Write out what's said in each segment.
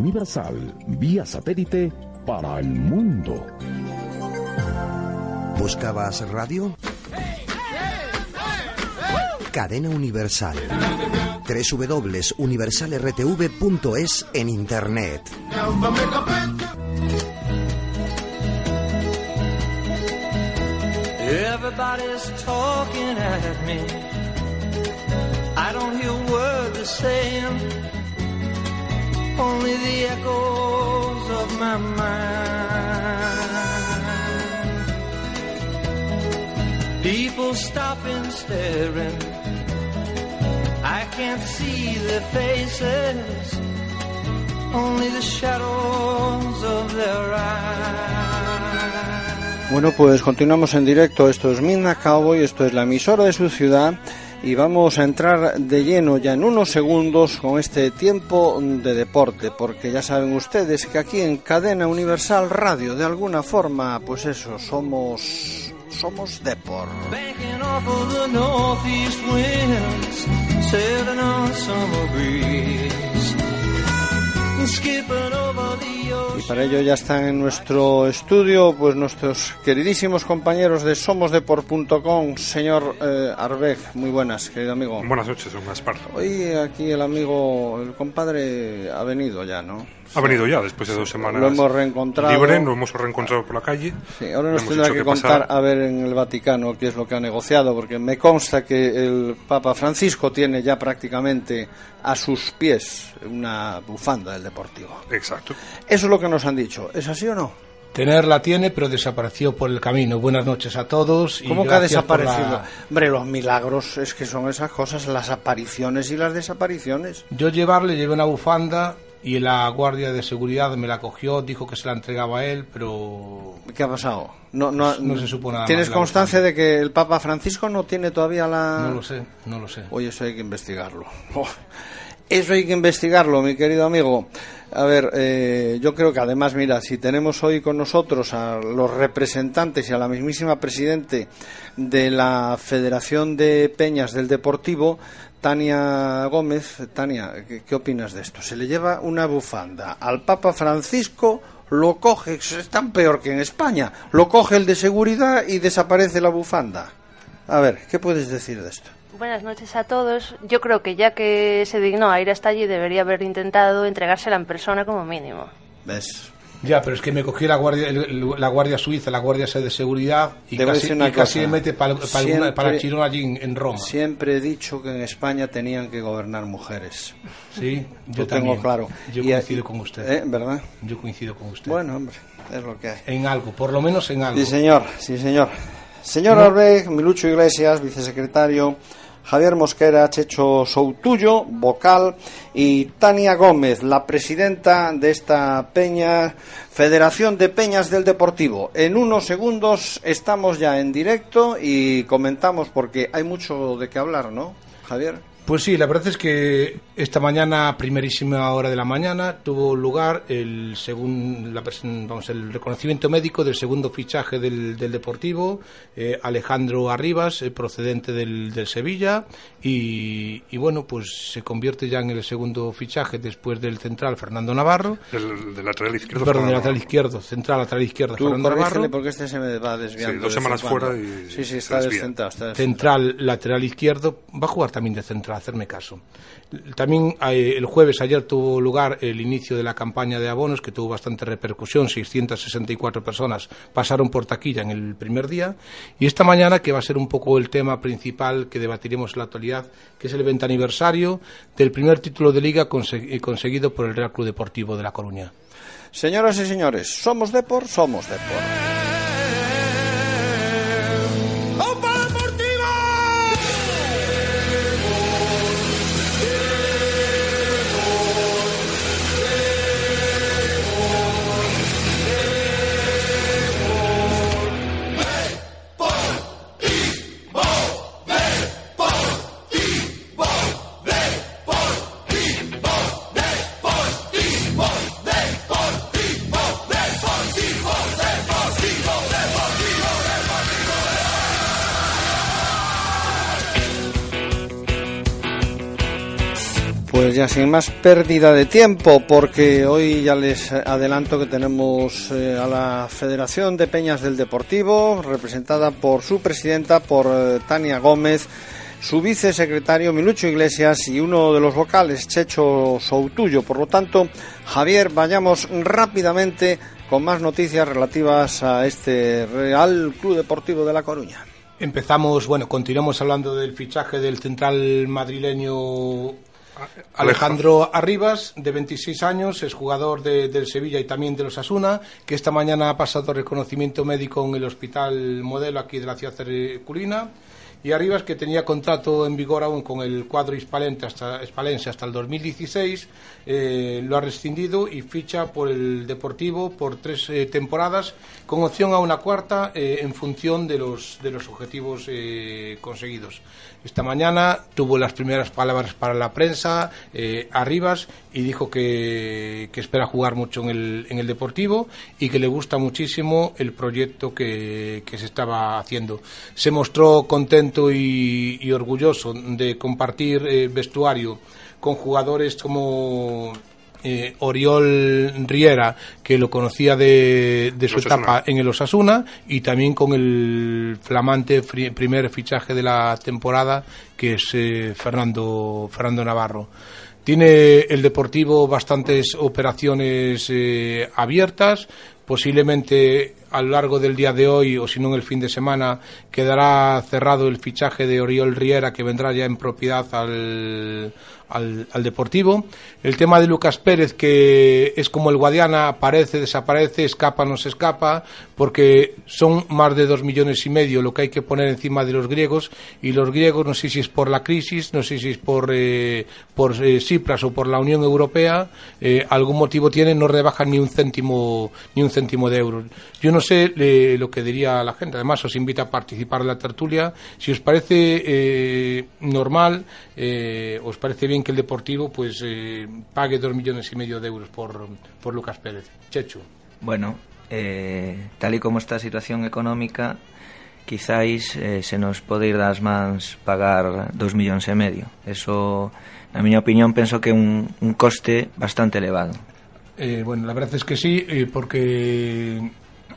universal vía satélite para el mundo. ¿Buscabas radio? Cadena Universal. www.universalrtv.es en Internet. Everybody's talking at me. I don't hear a word they're saying, only the echoes of my mind. People stop and staring. I can't see their faces, only the shadows of their eyes. Bueno, pues continuamos en directo. Esto es Midnight Cowboy, esto es la emisora de su ciudad y vamos a entrar de lleno ya en unos segundos con este tiempo de deporte, porque ya saben ustedes que aquí en Cadena Universal Radio, de alguna forma, pues eso, somos somos Depor. Y para ello ya están en nuestro estudio pues nuestros queridísimos compañeros de somosdepor.com, señor eh, Arbeck, muy buenas, querido amigo. Buenas noches, Gaspar. Hoy aquí el amigo, el compadre ha venido ya, ¿no? Ha venido ya después de dos semanas. Lo hemos reencontrado. Libre, nos hemos reencontrado por la calle. Sí, ahora nos tendrá que que contar pasara. a ver en el Vaticano qué es lo que ha negociado, porque me consta que el Papa Francisco tiene ya prácticamente a sus pies una bufanda del Deportivo. Exacto. Eso es lo que nos han dicho. ¿Es así o no? Tenerla tiene, pero desapareció por el camino. Buenas noches a todos. y ¿Cómo que ha desaparecido? la- Hombre, los milagros es que son esas cosas, las apariciones y las desapariciones. Yo llevarle, llevé una bufanda y la guardia de seguridad me la cogió, dijo que se la entregaba a él, pero ¿Qué ha pasado? No, no, No se supo nada ¿Tienes más constancia de que el Papa Francisco no tiene todavía la...? no lo sé, no lo sé. Oye, eso hay que investigarlo. Oh, Eso hay que investigarlo, mi querido amigo. A ver, eh, yo creo que además, mira, si tenemos hoy con nosotros a los representantes y a la mismísima presidente de la Federación de Peñas del Deportivo, Tania Gómez. Tania, ¿qué, qué opinas de esto? Se le lleva una bufanda al Papa Francisco, lo coge, es tan peor que en España, lo coge el de seguridad y desaparece la bufanda. A ver, ¿qué puedes decir de esto? Buenas noches a todos. Yo creo que ya que se dignó a ir hasta allí, debería haber intentado entregársela en persona como mínimo. ¿Ves? Ya, pero es que me cogió la guardia, el- la guardia suiza, la guardia de seguridad y casi, y casi me mete para Siempre- para Chirón allí en, en Roma. Siempre he dicho que en España tenían que gobernar mujeres. Sí, yo Lo también. tengo claro. Yo Y- coincido con usted. ¿Eh? ¿Verdad? Yo coincido con usted. Bueno, hombre, es lo que hay. En algo, por lo menos en algo. Sí, señor, sí, señor. Señor Arbeck, Milucho Iglesias, vicesecretario, Javier Mosquera, Checho Soutullo, vocal, y Tania Gómez, la presidenta de esta peña, Federación de Peñas del Deportivo. En unos segundos estamos ya en directo y comentamos porque hay mucho de qué hablar, ¿no, Javier? Pues sí, la verdad es que esta mañana, primerísima hora de la mañana, tuvo lugar el segun- la vamos, el reconocimiento médico del segundo fichaje del, del Deportivo, eh, Alejandro Arribas, eh, procedente del, del Sevilla, y, y bueno, pues se convierte ya en el segundo fichaje después del central Fernando Navarro, Del, del lateral izquierdo. perdón, del Fernando. lateral izquierdo, central lateral izquierdo Tú Fernando Navarro. porque este se me va desviando. Sí, dos semanas fuera y Sí, sí, está desvía. descentrado. Está descentrado. central, lateral izquierdo, va a jugar también de central, hacerme caso. También eh, el jueves ayer tuvo lugar el inicio de la campaña de abonos que tuvo bastante repercusión, 664 personas pasaron por taquilla en el primer día y esta mañana que va a ser un poco el tema principal que debatiremos en la actualidad, que es el evento aniversario del primer título de liga eh, conseguido por el Real Club Deportivo de La Coruña. Señoras y señores, somos Depor, somos Depor. Pues ya sin más pérdida de tiempo, porque hoy ya les adelanto que tenemos eh, a la Federación de Peñas del Deportivo, representada por su presidenta, por eh, Tania Gómez, su vicesecretario Milucho Iglesias y uno de los vocales, Checho Soutullo. Por lo tanto, Javier, vayamos rápidamente con más noticias relativas a este Real Club Deportivo de La Coruña. Empezamos, bueno, continuamos hablando del fichaje del central madrileño Alejandro Arribas, de 26 años, es jugador de, del Sevilla y también de los Asuna, que esta mañana ha pasado reconocimiento médico en el Hospital Modelo aquí de la ciudad curina y Arribas, que tenía contrato en vigor aún con el cuadro hispalense hasta, hasta el 2016, eh, lo ha rescindido y ficha por el Deportivo por tres eh, temporadas, con opción a una cuarta eh, en función de los, de los objetivos conseguidos. Esta mañana tuvo las primeras palabras para la prensa, Arribas, y dijo que, que, espera jugar mucho en el, en el Deportivo y que le gusta muchísimo el proyecto que, que se estaba haciendo. Se mostró contento y, orgulloso de compartir eh, vestuario con jugadores como eh, Oriol Riera, que lo conocía de, su etapa en el Osasuna, y también con el flamante primer fichaje de la temporada, que es eh, Fernando, Fernando Navarro. Tiene el Deportivo bastantes operaciones abiertas, posiblemente a lo largo del día de hoy o si no en el fin de semana quedará cerrado el fichaje de Oriol Riera que vendrá ya en propiedad al, al, Deportivo. El tema de Lucas Pérez, que es como el Guadiana, aparece, desaparece, escapa, no se escapa, porque son más de dos millones y medio lo que hay que poner encima de los griegos, y los griegos, no sé si es por la crisis, no sé si es por, eh, por eh, Cipras o por la Unión Europea, eh, algún motivo tienen, no rebajan ni un céntimo, ni un céntimo de euros. Yo no sé lo que diría la gente, además os invita a participar en la tertulia, si os parece normal, os parece bien que el Deportivo pues eh, pague dos millones y medio de euros por, por Lucas Pérez. Chechu. Bueno, eh, tal y como está a situación económica, quizáis eh, se nos pode ir das mans pagar dos millóns e medio. Eso, na miña opinión, penso que é un, un coste bastante elevado. Eh, bueno, la verdad es que sí, eh, porque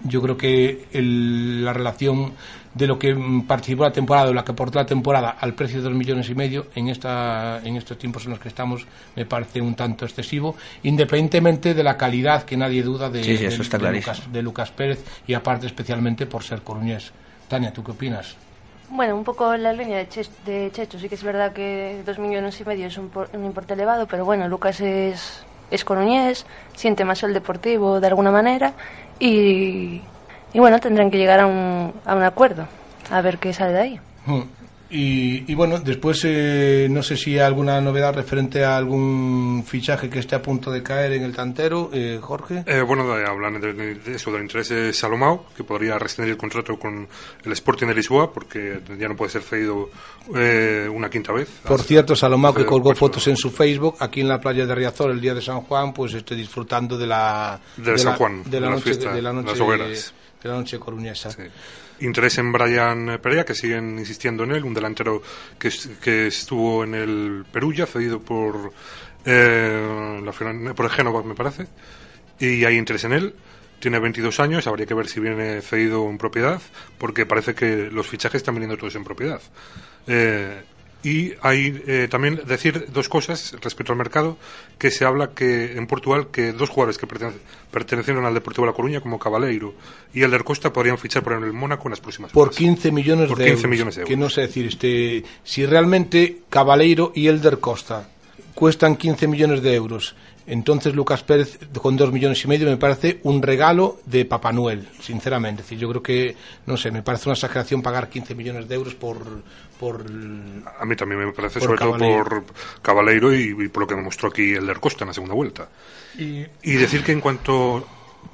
yo creo que el, la relación de lo que participó la temporada o la que aportó la temporada al precio de dos millones y medio en, esta, en estos tiempos en los que estamos me parece un tanto excesivo, independientemente de la calidad que nadie duda de, Lucas, de Lucas Pérez y aparte especialmente por ser coruñés. Tania, ¿tú qué opinas? Bueno, un poco la línea de, de Checho. Sí que es verdad que dos millones y medio es un, un importe elevado, pero bueno, Lucas es, es coruñés, siente más el deportivo de alguna manera y y bueno, tendrán que llegar a un, a un acuerdo, a ver qué sale de ahí. Hmm. Y, y, bueno, después eh, no sé si hay alguna novedad referente a algún fichaje que esté a punto de caer en el tantero, eh, Jorge. Eh, bueno, hablan de, eso, del interés de Salomao, que podría rescindir el contrato con el Sporting de Lisboa, porque ya no puede ser cedido eh, una quinta vez. Por cierto, Salomao, que colgó fotos en su Facebook, aquí en la playa de Riazor el día de San Juan, pues estoy disfrutando de la... De, San Juan, de la, noche, de la noche, las Interés en Brian Perea, que siguen insistiendo en él, un delantero que, que estuvo en el Perugia, cedido por, eh, la, por el Génova, me parece, y hay interés en él. Tiene 22 años, habría que ver si viene cedido en propiedad, porque parece que los fichajes están viniendo todos en propiedad. Eh, y hay eh, también decir dos cosas respecto al mercado, que se habla que en Portugal que dos jugadores que pertenecieron al Deportivo de La Coruña, como Cabaleiro y Elder Costa, podrían fichar por el Mónaco en las próximas Por 15 millones, por de, 15 euros, millones de euros. Que no sé decir, este, si realmente Cabaleiro y Elder Costa cuestan 15 millones de euros entonces Lucas Pérez con dos millones y medio me parece un regalo de Papá Noel, sinceramente. Es decir, yo creo que, no sé, me parece una exageración pagar 15 millones de euros por... por a mí también me parece, sobre todo por Cabaleiro y, por lo que me mostró aquí el Costa en la segunda vuelta. Y, y decir que en cuanto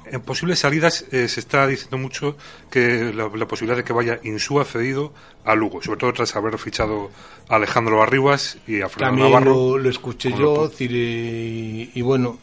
en posibles salidas eh, se está diciendo mucho que la, posibilidad de que vaya Insúa cedido a Lugo, sobre todo tras haber fichado a Alejandro Arribas y a Fernando También Navarro. Lo, lo escuché yo, decir, y, y, bueno,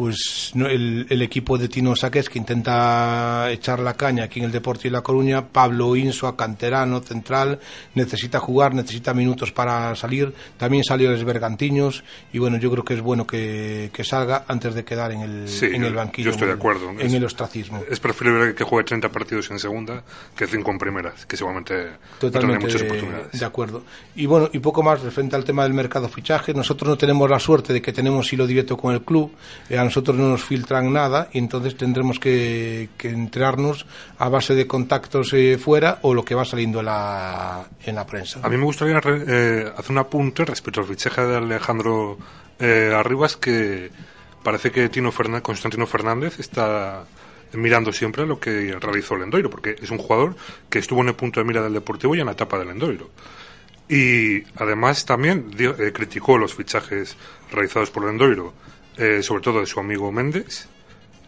pues no, el, el equipo de Tino Saqués que intenta echar la caña aquí en el Deporte y La Coruña, Pablo Insua, canterano, central, necesita jugar, necesita minutos para salir, también salió los Bergantiños y bueno, yo creo que es bueno que, que salga antes de quedar en el, Sí, en el banquillo, yo estoy de acuerdo. en Es- el ostracismo. Es preferible que juegue 30 partidos en segunda que 5 en primera, que seguramente no Totalmente muchas de, oportunidades. de acuerdo. Y bueno, y poco más referente al tema del mercado fichaje. Nosotros no tenemos la suerte de que tenemos hilo directo con el club. eh, nosotros no nos filtran nada y entonces tendremos que, que enterarnos a base de contactos eh, fuera o lo que va saliendo en la, en la prensa. A mí me gustaría eh, hacer un apunte respecto al fichaje de Alejandro eh, Arribas, que parece que Tino Fernández, Constantino Fernández está mirando siempre lo que realizó el Endoiro, porque es un jugador que estuvo en el punto de mira del Deportivo y en la etapa del Endoiro. Y además también dio- eh, criticó los fichajes realizados por el Endoiro, eh, sobre todo de su amigo Méndez,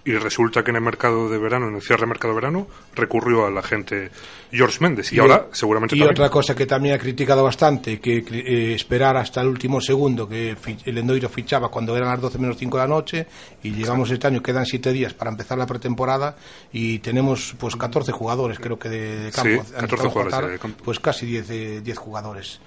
y resulta que en el mercado de verano, en el cierre de mercado de verano, recurrió al agente George Méndez. Y, ahora, seguramente y también. otra cosa que también ha criticado bastante, que eh, esperar hasta el último segundo, que el Endoiro fichaba cuando eran las 12 menos 5 de la noche, y llegamos este año, quedan 7 días para empezar la pretemporada, y tenemos pues 14 jugadores, creo que de, de campo. Sí, han 14 empezado a jugadores de campo. Pues casi 10, eh, 10 jugadores.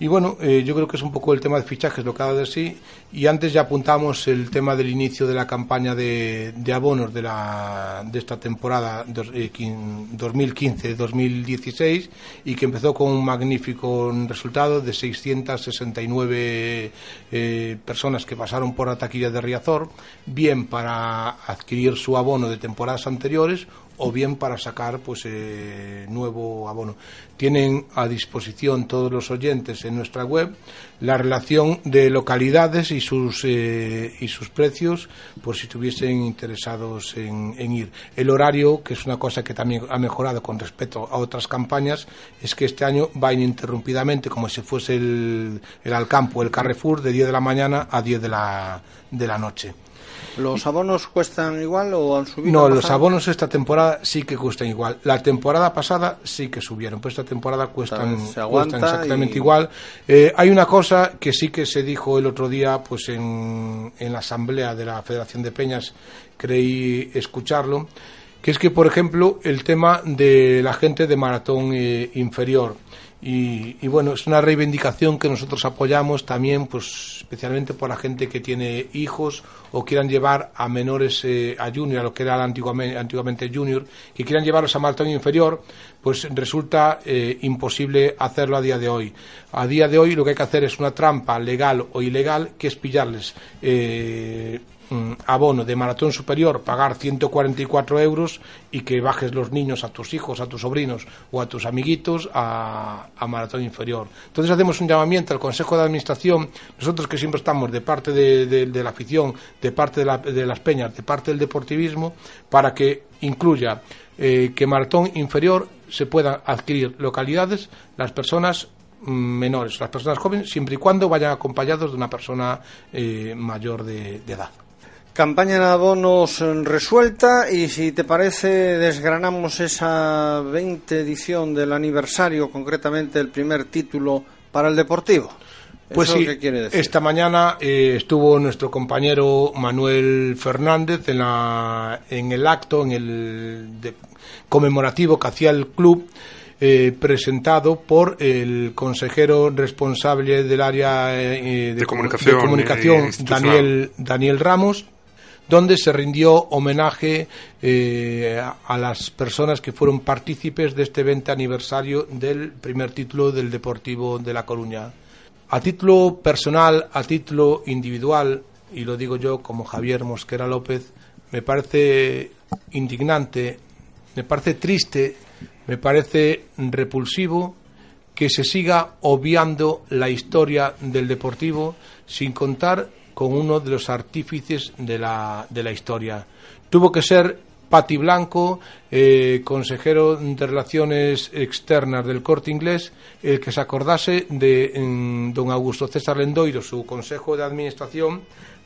Y bueno, eh, yo creo que es un poco el tema de fichajes lo que ha dado de sí. Y antes ya apuntamos el tema del inicio de la campaña de, abonos de, la, de esta temporada eh, quin- 2015-2016 y que empezó con un magnífico resultado de 669 eh, personas que pasaron por la taquilla de Riazor, bien para adquirir su abono de temporadas anteriores o bien para sacar pues eh, nuevo abono. Tienen a disposición todos los oyentes en nuestra web la relación de localidades y sus eh, y sus precios por si estuviesen interesados en, en ir. El horario, que es una cosa que también ha mejorado con respecto a otras campañas, es que este año va ininterrumpidamente como si fuese el, el Alcampo, el Carrefour, de 10 de la mañana a 10 de la, de la noche. ¿Los abonos cuestan igual o han subido? No, los abonos esta temporada sí que cuestan igual. La temporada pasada sí que subieron, pero esta temporada cuestan, cuestan exactamente y- igual. Eh, hay una cosa que sí que se dijo el otro día pues en, en la asamblea de la Federación de Peñas, creí escucharlo, que es que, por ejemplo, el tema de la gente de maratón eh, inferior. Y, y bueno, es una reivindicación que nosotros apoyamos también, pues especialmente por la gente que tiene hijos o quieran llevar a menores eh, a junior, a lo que era antiguamente, antiguamente junior, que quieran llevarlos a maratón inferior, pues resulta eh, imposible hacerlo a día de hoy. A día de hoy lo que hay que hacer es una trampa legal o ilegal, que es pillarles eh, abono de maratón superior, pagar 144 euros y que bajes los niños a tus hijos, a tus sobrinos o a tus amiguitos a, maratón inferior. Entonces hacemos un llamamiento al Consejo de Administración, nosotros que siempre estamos de parte de, la afición, de parte de, la- de las peñas, de parte del deportivismo, para que incluya eh, que maratón inferior se puedan adquirir localidades las personas mm, menores, las personas jóvenes, siempre y cuando vayan acompañados de una persona eh, mayor de edad. Campaña de abonos resuelta y si te parece desgranamos esa 20 edición del aniversario, concretamente el primer título para el Deportivo. Pues ¿Eso sí, qué quiere decir? esta mañana eh, estuvo nuestro compañero Manuel Fernández en, la, en el acto, en el de- conmemorativo que hacía el club, eh, presentado por el consejero responsable del área eh, De comunicación, de comunicación. Daniel, Daniel Ramos, donde se rindió homenaje eh, a- las personas que fueron partícipes de este 20 aniversario del primer título del Deportivo de La Coruña. A título personal, a título individual, y lo digo yo como Javier Mosquera López, me parece indignante, me parece triste, me parece repulsivo que se siga obviando la historia del Deportivo sin contar con uno de los artífices de la, de la historia. Tuvo que ser Pati Blanco, eh, consejero de Relaciones Externas del Corte Inglés, el que se acordase de mm, don Augusto César Lendoiro, su consejo de administración,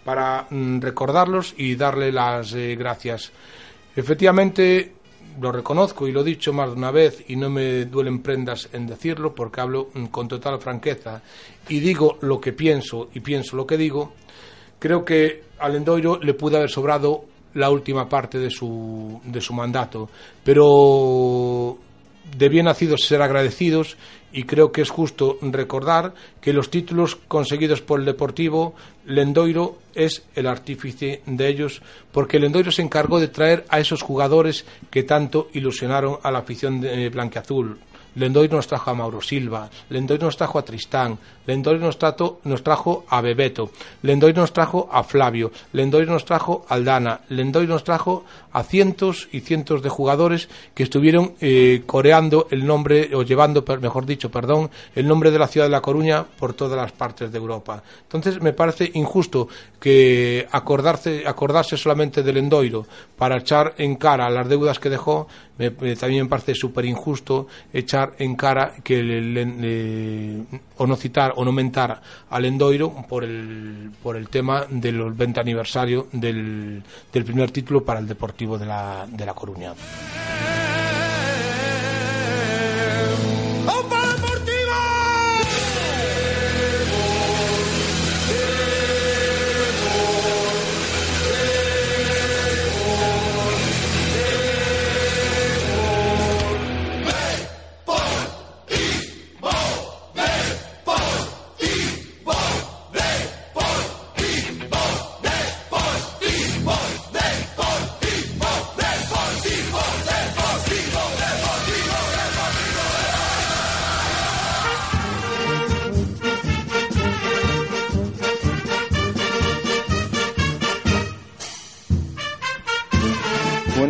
para mm, recordarlos y darle las eh, gracias. Efectivamente, lo reconozco y lo he dicho más de una vez y no me duelen prendas en decirlo porque hablo mm, con total franqueza y digo lo que pienso y pienso lo que digo, Creo que al Endoiro le pudo haber sobrado la última parte de su, de su mandato, pero de bien nacidos ser agradecidos y creo que es justo recordar que los títulos conseguidos por el Deportivo, Lendoiro es el artífice de ellos, porque Lendoiro se encargó de traer a esos jugadores que tanto ilusionaron a la afición de Blanqueazul. Lendoiro nos trajo a Mauro Silva, Lendoiro nos trajo a Tristán, Lendoiro nos, trato, nos trajo a Bebeto, Lendoiro nos trajo a Flavio, Lendoiro nos trajo a Aldana, Lendoiro nos trajo a cientos y cientos de jugadores que estuvieron eh, coreando el nombre, o llevando, mejor dicho, perdón, el nombre de la ciudad de La Coruña por todas las partes de Europa. Entonces me parece injusto que acordarse, acordarse solamente del Lendoiro para echar en cara las deudas que dejó, me, también me parece súper injusto echar en cara que le, o no citar o no mentar al Endoiro por el, por el tema del 20 aniversario del, del primer título para el Deportivo de la, de la Coruña.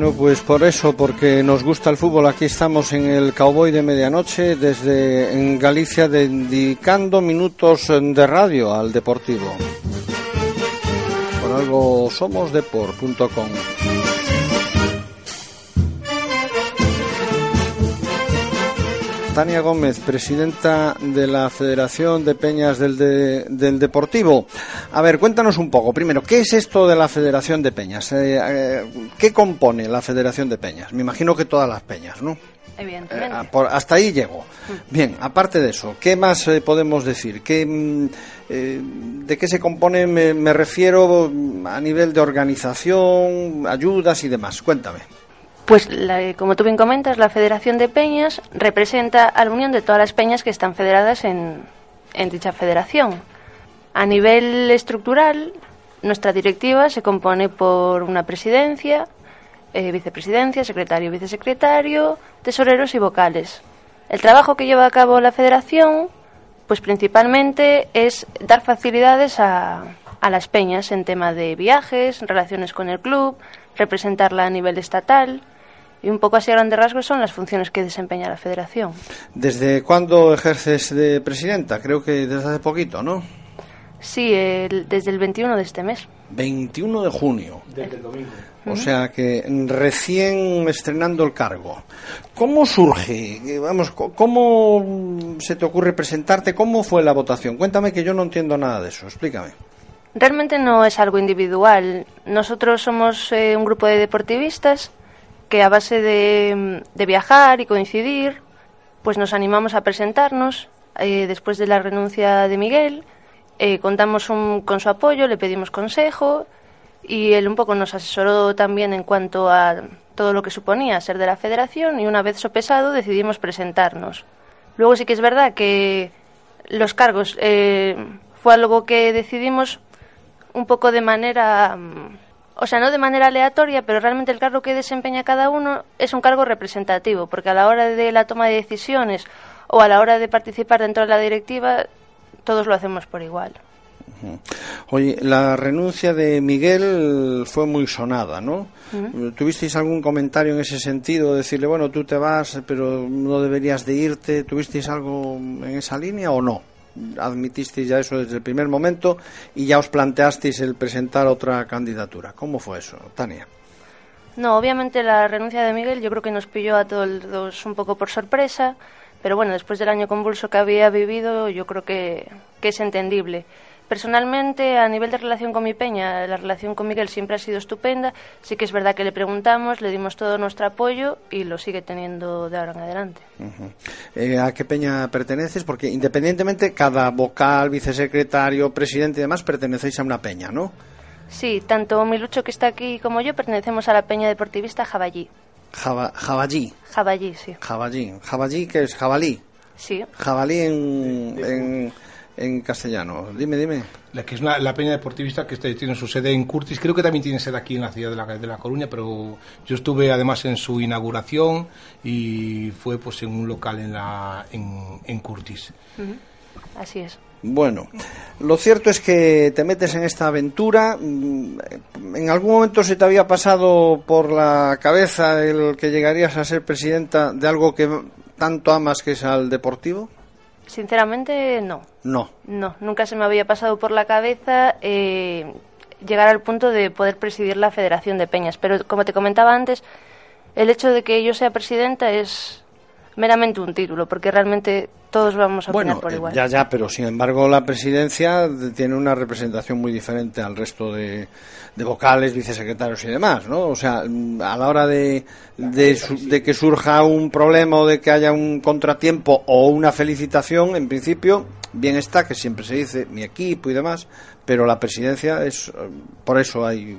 Bueno, pues por eso, porque nos gusta el fútbol, aquí estamos en el Cowboy de Medianoche, desde en Galicia, dedicando minutos de radio al Deportivo. Por algo somos deport.com. Tania Gómez, presidenta de la Federación de Peñas del, del, Deportivo. A ver, cuéntanos un poco. Primero, ¿qué es esto de la Federación de Peñas? Eh, eh, ¿Qué compone la Federación de Peñas? Me imagino que todas las peñas, ¿no? Evidentemente. Eh, por, hasta ahí llego. Bien, aparte de eso, ¿qué más podemos decir? ¿Qué, mm, ¿De qué se compone? Me, me refiero a nivel de organización, ayudas y demás. Cuéntame. Pues, como tú bien comentas, la Federación de Peñas representa a la unión de todas las peñas que están federadas en, dicha federación. A nivel estructural, nuestra directiva se compone por una presidencia, eh, vicepresidencia, secretario, vicesecretario, tesoreros y vocales. El trabajo que lleva a cabo la federación, pues principalmente es dar facilidades a, a las peñas en tema de viajes, relaciones con el club, representarla a nivel estatal, y un poco así a grandes rasgos son las funciones que desempeña la Federación. ¿Desde cuándo ejerces de presidenta? Creo que desde hace poquito, ¿no? Sí, desde el 21 de este mes. 21 de junio. Desde el domingo. O sea que recién estrenando el cargo. ¿Cómo surge? Vamos, ¿cómo se te ocurre presentarte? ¿Cómo fue la votación? Cuéntame que yo no entiendo nada de eso. Explícame. Realmente no es algo individual. Nosotros somos eh, un grupo de deportivistas que a base de, viajar y coincidir, pues nos animamos a presentarnos eh, después de la renuncia de Miguel. Eh, contamos con su apoyo, le pedimos consejo y él un poco nos asesoró también en cuanto a todo lo que suponía ser de la federación y una vez sopesado decidimos presentarnos. Luego sí que es verdad que los cargos eh, fue algo que decidimos un poco de manera mm, o sea, no de manera aleatoria, pero realmente el cargo que desempeña cada uno es un cargo representativo, porque a la hora de la toma de decisiones o a la hora de participar dentro de la directiva, todos lo hacemos por igual. Oye, la renuncia de Miguel fue muy sonada, ¿no? ¿Tuvisteis algún comentario en ese sentido? Decirle, bueno, tú te vas, pero no deberías de irte. ¿Tuvisteis algo en esa línea o no? Admitisteis ya eso desde el primer momento y ya os planteasteis el presentar otra candidatura. ¿Cómo fue eso, Tania? No, obviamente la renuncia de Miguel yo creo que nos pilló a todos un poco por sorpresa, pero bueno, después del año convulso que había vivido yo creo que, es entendible. Personalmente, a nivel de relación con mi peña, la relación con Miguel siempre ha sido estupenda. Sí que es verdad que le preguntamos, le dimos todo nuestro apoyo y lo sigue teniendo de ahora en adelante. Ujú. Eh, ¿A qué peña perteneces? Porque independientemente, cada vocal, vicesecretario, presidente y demás pertenecéis a una peña, ¿no? Sí, tanto Milucho que está aquí como yo pertenecemos a la peña deportivista Jaballí. Jaba- jabalí, Jaballí, sí. jabalí. Jabalí, que es jabalí. Sí. Jabalí en, en, en castellano. Dime, dime. La que es la, la peña deportivista que tiene su sede en Curtis, creo que también tiene sede aquí en la ciudad de la, de la Coruña, pero yo estuve además en su inauguración y fue pues en un local en la en, en Curtis. Así es. Bueno, lo cierto es que te metes en esta aventura. mm, ¿En algún momento se te había pasado por la cabeza el que llegarías a ser presidenta de algo que tanto amas que es al deportivo? Sinceramente, no. No. No, nunca se me había pasado por la cabeza eh, llegar al punto de poder presidir la Federación de Peñas. Pero como te comentaba antes, el hecho de que yo sea presidenta es meramente un título, porque realmente todos vamos a opinar Bueno, por eh, igual. ya, ya, pero sin embargo la presidencia de- tiene una representación muy diferente al resto de, de vocales, vicesecretarios y demás, ¿no? O sea, mm, a la hora de, de, de que surja un problema o de que haya un contratiempo o una felicitación, en principio, bien está, que siempre se dice mi equipo y demás, pero la presidencia es, eh, por eso hay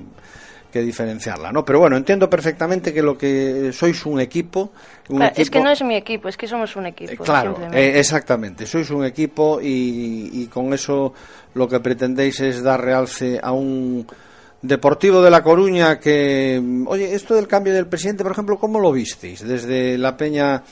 que diferenciarla, ¿no? Pero bueno, entiendo perfectamente que lo que sois un equipo, un Claro, es que no es mi equipo, es que somos un equipo. eh, Claro, eh, exactamente. Sois un equipo y, y con eso lo que pretendéis es dar realce a un Deportivo de La Coruña que, oye, esto del cambio del presidente, por ejemplo, ¿cómo lo visteis? Desde la Peña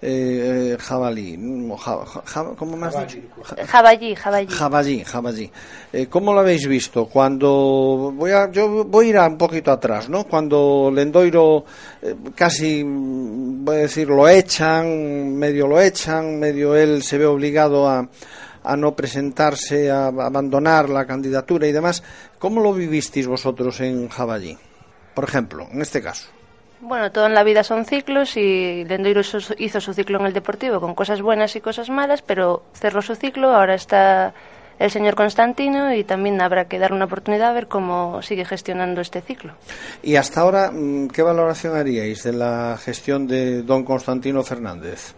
eh, eh, Jabalí, mm, ja- ja- ja- ¿cómo me has dicho? Ja- Jaballí, Jaballí. Jaballí, Jaballí. Eh, ¿Cómo lo habéis visto? Cuando voy a, yo voy a ir a un poquito atrás, ¿no? Cuando Lendoiro eh, casi, mm, voy a decir, lo echan, medio lo echan, medio él se ve obligado a, a no presentarse, a abandonar la candidatura y demás. ¿Cómo lo vivisteis vosotros en Jaballí? Por ejemplo, en este caso. Bueno, todo en la vida son ciclos y Lendoiro hizo su- ciclo en el Deportivo con cosas buenas y cosas malas, pero cerró su ciclo, ahora está el señor Constantino y también habrá que dar una oportunidad a ver cómo sigue gestionando este ciclo. Y hasta ahora, mm, ¿qué valoración haríais de la gestión de don Constantino Fernández?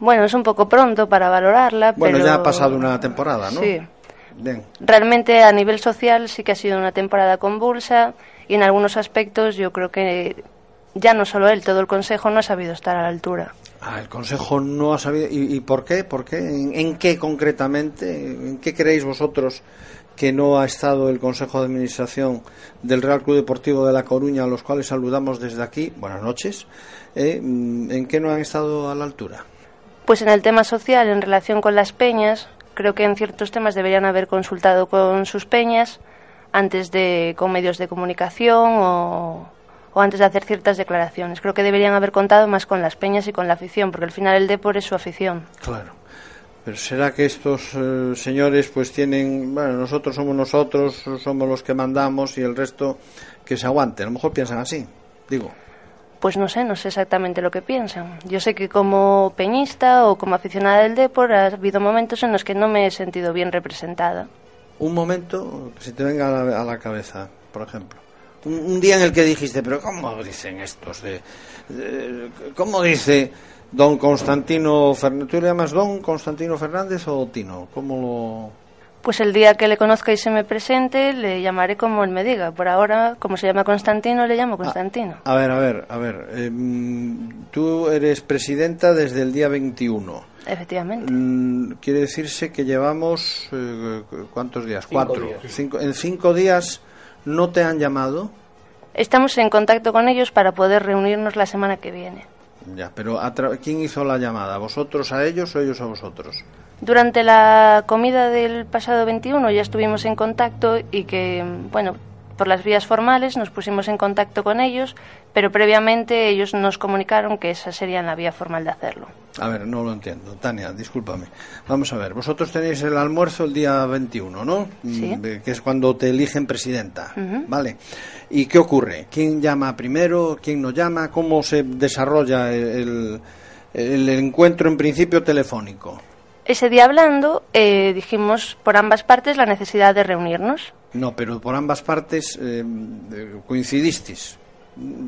Bueno, es un poco pronto para valorarla, Bueno, pero... ya ha pasado una temporada, ¿no? Sí. Bien. Realmente a nivel social sí que ha sido una temporada convulsa y en algunos aspectos yo creo que ya no solo él, todo el Consejo no ha sabido estar a la altura. Ah, el Consejo no ha sabido. ¿Y, y por qué? ¿Por qué? ¿En, en qué concretamente? ¿En qué creéis vosotros que no ha estado el Consejo de Administración del Real Club Deportivo de La Coruña, a los cuales saludamos desde aquí? Buenas noches. Eh, mm, ¿En qué no han estado a la altura? Pues en el tema social, en relación con las peñas, creo que en ciertos temas deberían haber consultado con sus peñas antes de con medios de comunicación o, o antes de hacer ciertas declaraciones. Creo que deberían haber contado más con las peñas y con la afición, porque al final el Depor es su afición. Claro. Pero será que estos eh, señores pues tienen, bueno, nosotros somos nosotros, somos los que mandamos y el resto que se aguante. A lo mejor piensan así, digo. Pues no sé, no sé exactamente lo que piensan. Yo sé que como peñista o como aficionada del Depor ha habido momentos en los que no me he sentido bien representada. Un momento que se te venga a la, a la cabeza, por ejemplo. Un, un día en el que dijiste, pero ¿cómo dicen estos? De, de- ¿Cómo dice don Constantino Fernández? ¿Tú le llamas don Constantino Fernández o Tino? ¿Cómo lo...? Pues el día que le conozca y se me presente, le llamaré como él me diga. Por ahora, como se llama Constantino, le llamo Constantino. A ver, a ver, a ver. eh, mm, tú eres presidenta desde el día 21. Efectivamente. Mm, Quiere decirse que llevamos... eh, ¿Cuántos días? Cinco Cuatro. días. Cinco- en cinco días no te han llamado. Estamos en contacto con ellos para poder reunirnos la semana que viene. Ya, pero a ¿quién hizo la llamada? ¿Vosotros a ellos o ellos a vosotros? Durante la comida del pasado 21 ya estuvimos en contacto y que, bueno, por las vías formales nos pusimos en contacto con ellos, pero previamente ellos nos comunicaron que esa sería la vía formal de hacerlo. A ver, no lo entiendo. Tania, discúlpame. Vamos a ver, vosotros tenéis el almuerzo el día 21, ¿no? Sí. Mm, Que es cuando te eligen presidenta. ¿vale? ¿Y qué ocurre? ¿Quién llama primero? ¿Quién no llama? ¿Cómo se desarrolla el, el- el encuentro en principio telefónico? ese día hablando eh, dijimos por ambas partes la necesidad de reunirnos. No, pero por ambas partes eh, coincidisteis.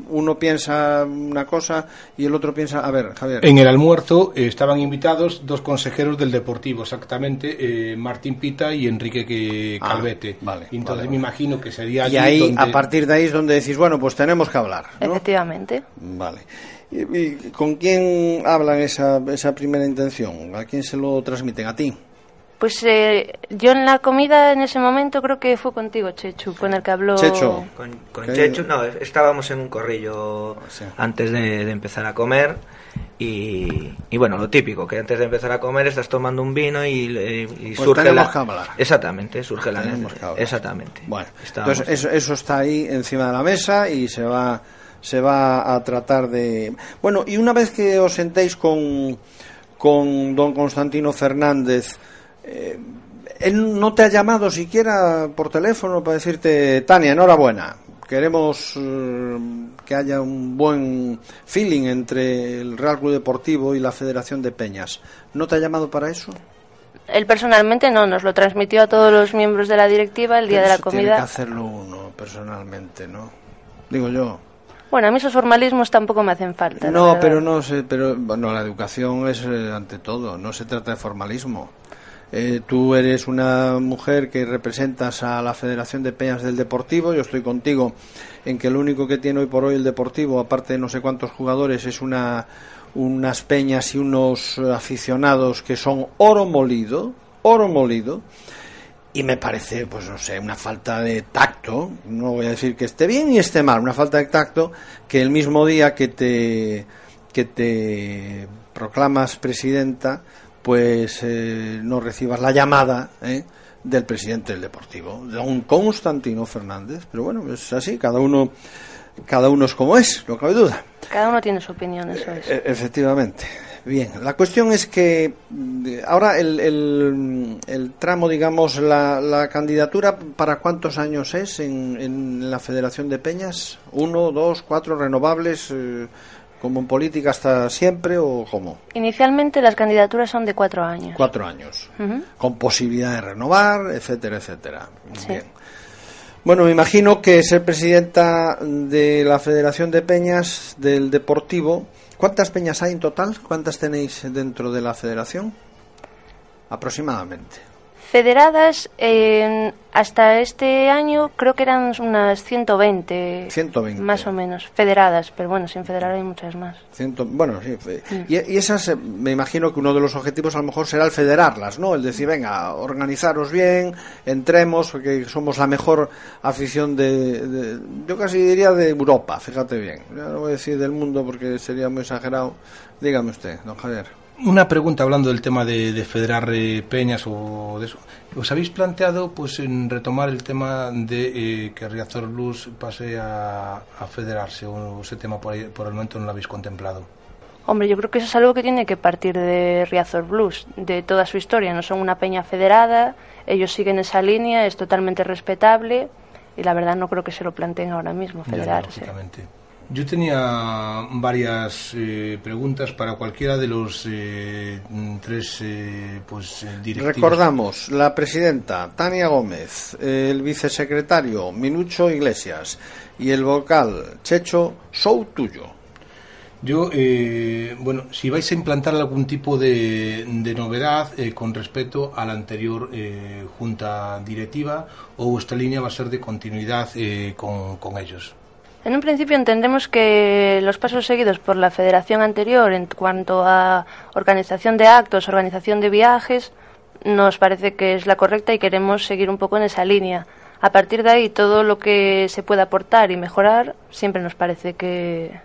Uno piensa una cosa y el otro piensa. A ver, Javier. En el almuerzo eh, estaban invitados dos consejeros del Deportivo, exactamente, eh, Martín Pita y Enrique que- Ah, Calvete. vale, Y entonces vale, me imagino que sería Y ahí, donde- a partir de ahí es donde decís, bueno, pues tenemos que hablar. ¿no? Efectivamente. Vale. ¿Y, y con quién hablan esa, esa primera intención? ¿A quién se lo transmiten? ¿A ti? Pues eh, yo en la comida en ese momento creo que fue contigo, Chechu, con el que habló. Checho. Con, con. Chechu, no, estábamos en un corrillo Sí. antes de, de empezar a comer. Y, y bueno, lo típico, que antes de empezar a comer estás tomando un vino y, y- y Pues surge la... que hablar. Exactamente, surge la Tenemos necesidad. que hablar. Exactamente. Bueno, Estábamos- entonces eso, eso está ahí encima de la mesa y se va se va a tratar de bueno y una vez que os sentéis con con don Constantino Fernández eh, él no te ha llamado siquiera por teléfono para decirte Tania enhorabuena queremos eh, que haya un buen feeling entre el Real Club Deportivo y la Federación de Peñas no te ha llamado para eso Él personalmente no, nos lo transmitió a todos los miembros de la directiva el día de la Eso Tiene que comida. hacerlo uno personalmente, ¿no? Digo yo. Bueno, a mí esos formalismos tampoco me hacen falta. No, pero no sé, pero bueno, la educación es eh, ante todo, no se trata de formalismo. Eh, tú eres una mujer que representas a la Federación de Peñas del Deportivo, yo estoy contigo en que lo único que tiene hoy por hoy el Deportivo, aparte de no sé cuántos jugadores, es una unas peñas y unos aficionados que son oro molido, oro molido, y me parece, pues no sé, una falta de tacto, no voy a decir que esté bien y esté mal, una falta de tacto que el mismo día que te que te proclamas presidenta, pues eh, no recibas la llamada ¿eh? del presidente del Deportivo, don Constantino Fernández, pero bueno, es así, cada uno cada uno es como es, no cabe duda. Cada uno tiene su opinión, eso es. E- Efectivamente. Bien, la cuestión es que ahora el, el, el tramo, digamos, la, la candidatura, ¿para cuántos años es en, en la Federación de Peñas? ¿Uno, dos, cuatro renovables, eh, como en política hasta siempre o cómo? Inicialmente las candidaturas son de cuatro años. Cuatro años, con posibilidad de renovar, etcétera, etcétera. Sí. Bien. Bueno, me imagino que ser presidenta de la Federación de Peñas del Deportivo, ¿cuántas peñas hay en total? ¿Cuántas tenéis dentro de la federación? Aproximadamente. Federadas, eh, hasta este año creo que eran unas 120. 120. Más o menos. Federadas, pero bueno, sin federar hay muchas más. Ciento- bueno, sí. Y, y esas, eh, me imagino que uno de los objetivos a lo mejor será el federarlas, ¿no? El decir, venga, organizaros bien, entremos, porque somos la mejor afición de, de- yo casi diría de Europa, fíjate bien. Ya no voy a decir del mundo porque sería muy exagerado. Dígame usted, don Javier. Una pregunta hablando del tema de, de federar eh, peñas o de eso. ¿Os habéis planteado pues en retomar el tema de eh, que Riazor Blues pase a, a federarse o ese tema por, ahí- por el momento no lo habéis contemplado? Hombre, yo creo que eso es algo que tiene que partir de Riazor Blues, de toda su historia. No son una peña federada, ellos siguen esa línea, es totalmente respetable y la verdad no creo que se lo planteen ahora mismo, Ya, federarse. lógicamente. Yo tenía varias eh, preguntas para cualquiera de los eh, tres eh, pues, eh, directivos. Recordamos, la presidenta Tania Gómez, el vicesecretario Minucho Iglesias y el vocal Checho Sou Tuyo. Yo, eh, bueno, si vais a implantar algún tipo de, de novedad eh, con respecto a la anterior eh, junta directiva o vuestra línea va a ser de continuidad eh, con, con ellos. En un principio entendemos que los pasos seguidos por la federación anterior en cuanto a organización de actos, organización de viajes, nos parece que es la correcta y queremos seguir un poco en esa línea. A partir de ahí, todo lo que se pueda aportar y mejorar siempre nos parece que,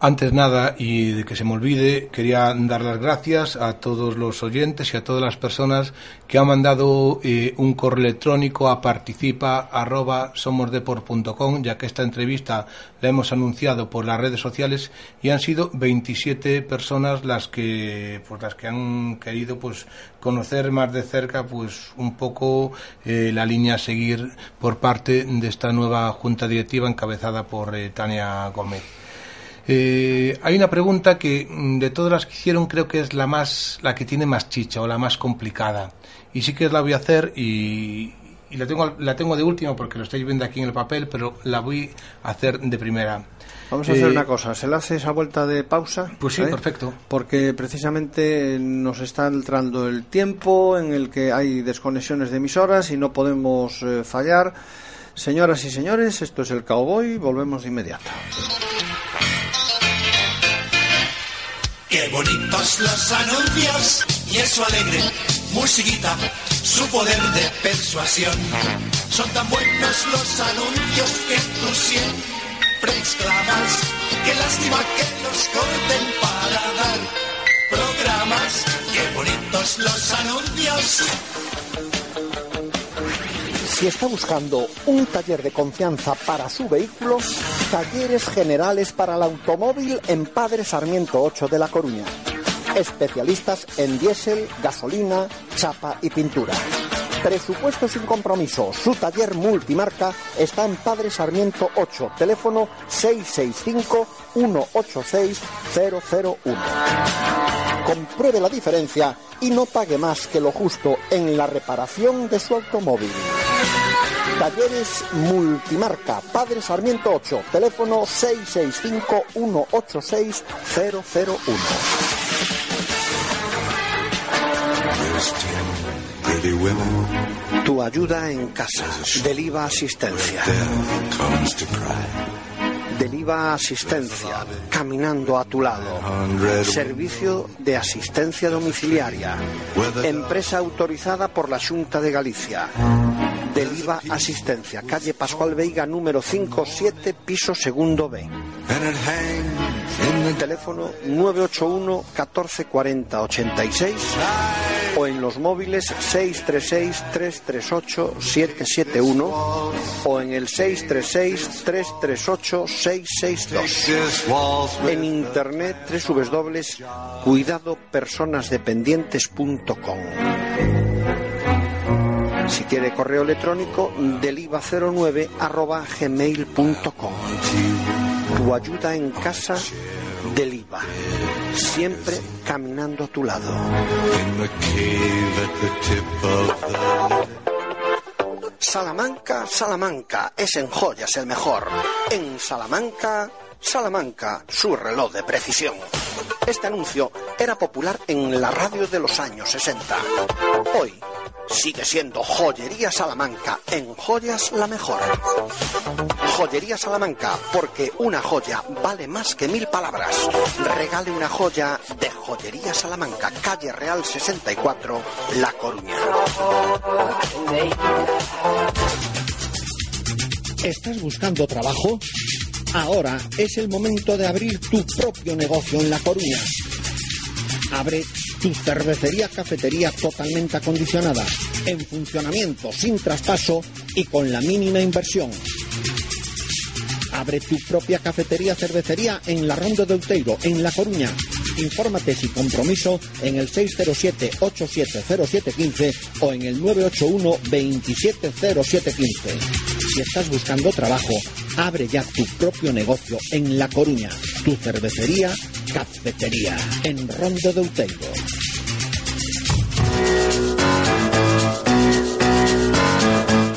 Antes nada, y de que se me olvide, quería dar las gracias a todos los oyentes y a todas las personas que han mandado eh, un correo electrónico a participa@somosdeport.com, ya que esta entrevista la hemos anunciado por las redes sociales y han sido 27 personas las que pues las que han querido pues conocer más de cerca pues un poco eh, la línea a seguir por parte de esta nueva junta directiva encabezada por eh, Tania Gómez. Eh, hay una pregunta que mm, de todas las que hicieron creo que es la más, la que tiene más chicha o la más complicada. Y sí que la voy a hacer y, y la tengo, la tengo de último porque lo estáis viendo aquí en el papel, pero la voy a hacer de primera. Vamos a hacer Eh, una cosa, ¿se le hace esa vuelta de pausa? Pues sí, ¿Eh? perfecto. Porque precisamente nos está entrando el tiempo en el que hay desconexiones de emisoras y no podemos eh, fallar. Señoras y señores, esto es el Cowboy, volvemos de inmediato. Qué bonitos los anuncios y eso alegre, musiquita, su poder de persuasión. Son tan buenos los anuncios que tú siempre exclamas. Qué lástima que los corten para dar programas. Qué bonitos los anuncios. Si está buscando un taller de confianza para su vehículo, Talleres Generales para el Automóvil en Padre Sarmiento 8 de La Coruña. Especialistas en diésel, gasolina, chapa y pintura. Presupuesto sin compromiso. Su taller multimarca está en Padre Sarmiento 8, teléfono 665-186-001. Compruebe la diferencia y no pague más que lo justo en la reparación de su automóvil. Talleres Multimarca, Padre Sarmiento 8, teléfono 665-186-001. Tu ayuda en casa. Deliva Asistencia. Deliva Asistencia. Caminando a tu lado. Servicio de asistencia domiciliaria. Empresa autorizada por la Junta de Galicia. Deliva Asistencia. Calle Pascual Veiga número 57, piso segundo B. Teléfono 981 14 40 86 o en los móviles 636 338 771 o en el 636 338 662. En internet www.cuidadopersonasdependientes.com. Si quiere correo electrónico, deliva09 arroba gmail.com. Tu ayuda en casa, Deliva. Siempre caminando a tu lado. Salamanca, Salamanca, es en joyas el mejor. En Salamanca, Salamanca, su reloj de precisión. Este anuncio era popular en la radio de los años 60. Hoy sigue siendo Joyería Salamanca, en joyas la mejor. Joyería Salamanca, porque una joya vale más que mil palabras. Regale una joya de Joyería Salamanca, calle Real 64, La Coruña. ¿Estás buscando trabajo? Ahora es el momento de abrir tu propio negocio en La Coruña. Abre tu cervecería cafetería totalmente acondicionada, en funcionamiento, sin traspaso y con la mínima inversión. Abre tu propia cafetería cervecería en la Ronda de Outeiro, en La Coruña. Infórmate sin compromiso en el 607-870715 o en el 981-270715. Si estás buscando trabajo, abre ya tu propio negocio en La Coruña. Tu cervecería, cafetería, en Ronda de Outeiro.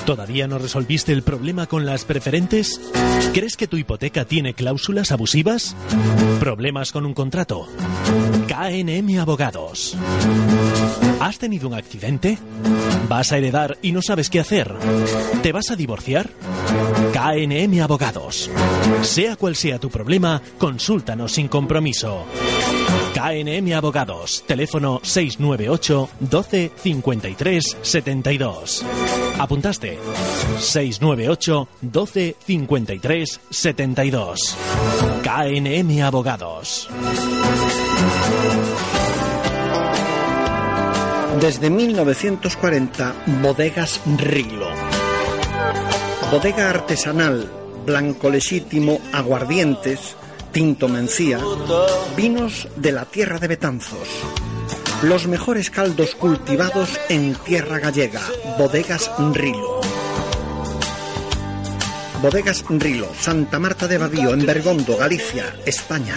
¿Todavía no resolviste el problema con las preferentes? ¿Crees que tu hipoteca tiene cláusulas abusivas? ¿Problemas con un contrato? KNM Abogados. ¿Has tenido un accidente? ¿Vas a heredar y no sabes qué hacer? ¿Te vas a divorciar? KNM Abogados. Sea cual sea tu problema, consúltanos sin compromiso. KNM Abogados, teléfono 698 12 53 72. ¿Apuntaste? 698 12 53 72. KNM Abogados. Desde 1940, Bodegas Rilo. Bodega artesanal, blanco legítimo, aguardientes, tinto mencía, vinos de la tierra de Betanzos. Los mejores caldos cultivados en tierra gallega, Bodegas Rilo. Bodegas Rilo, Santa Marta de Badío, en Bergondo, Galicia, España.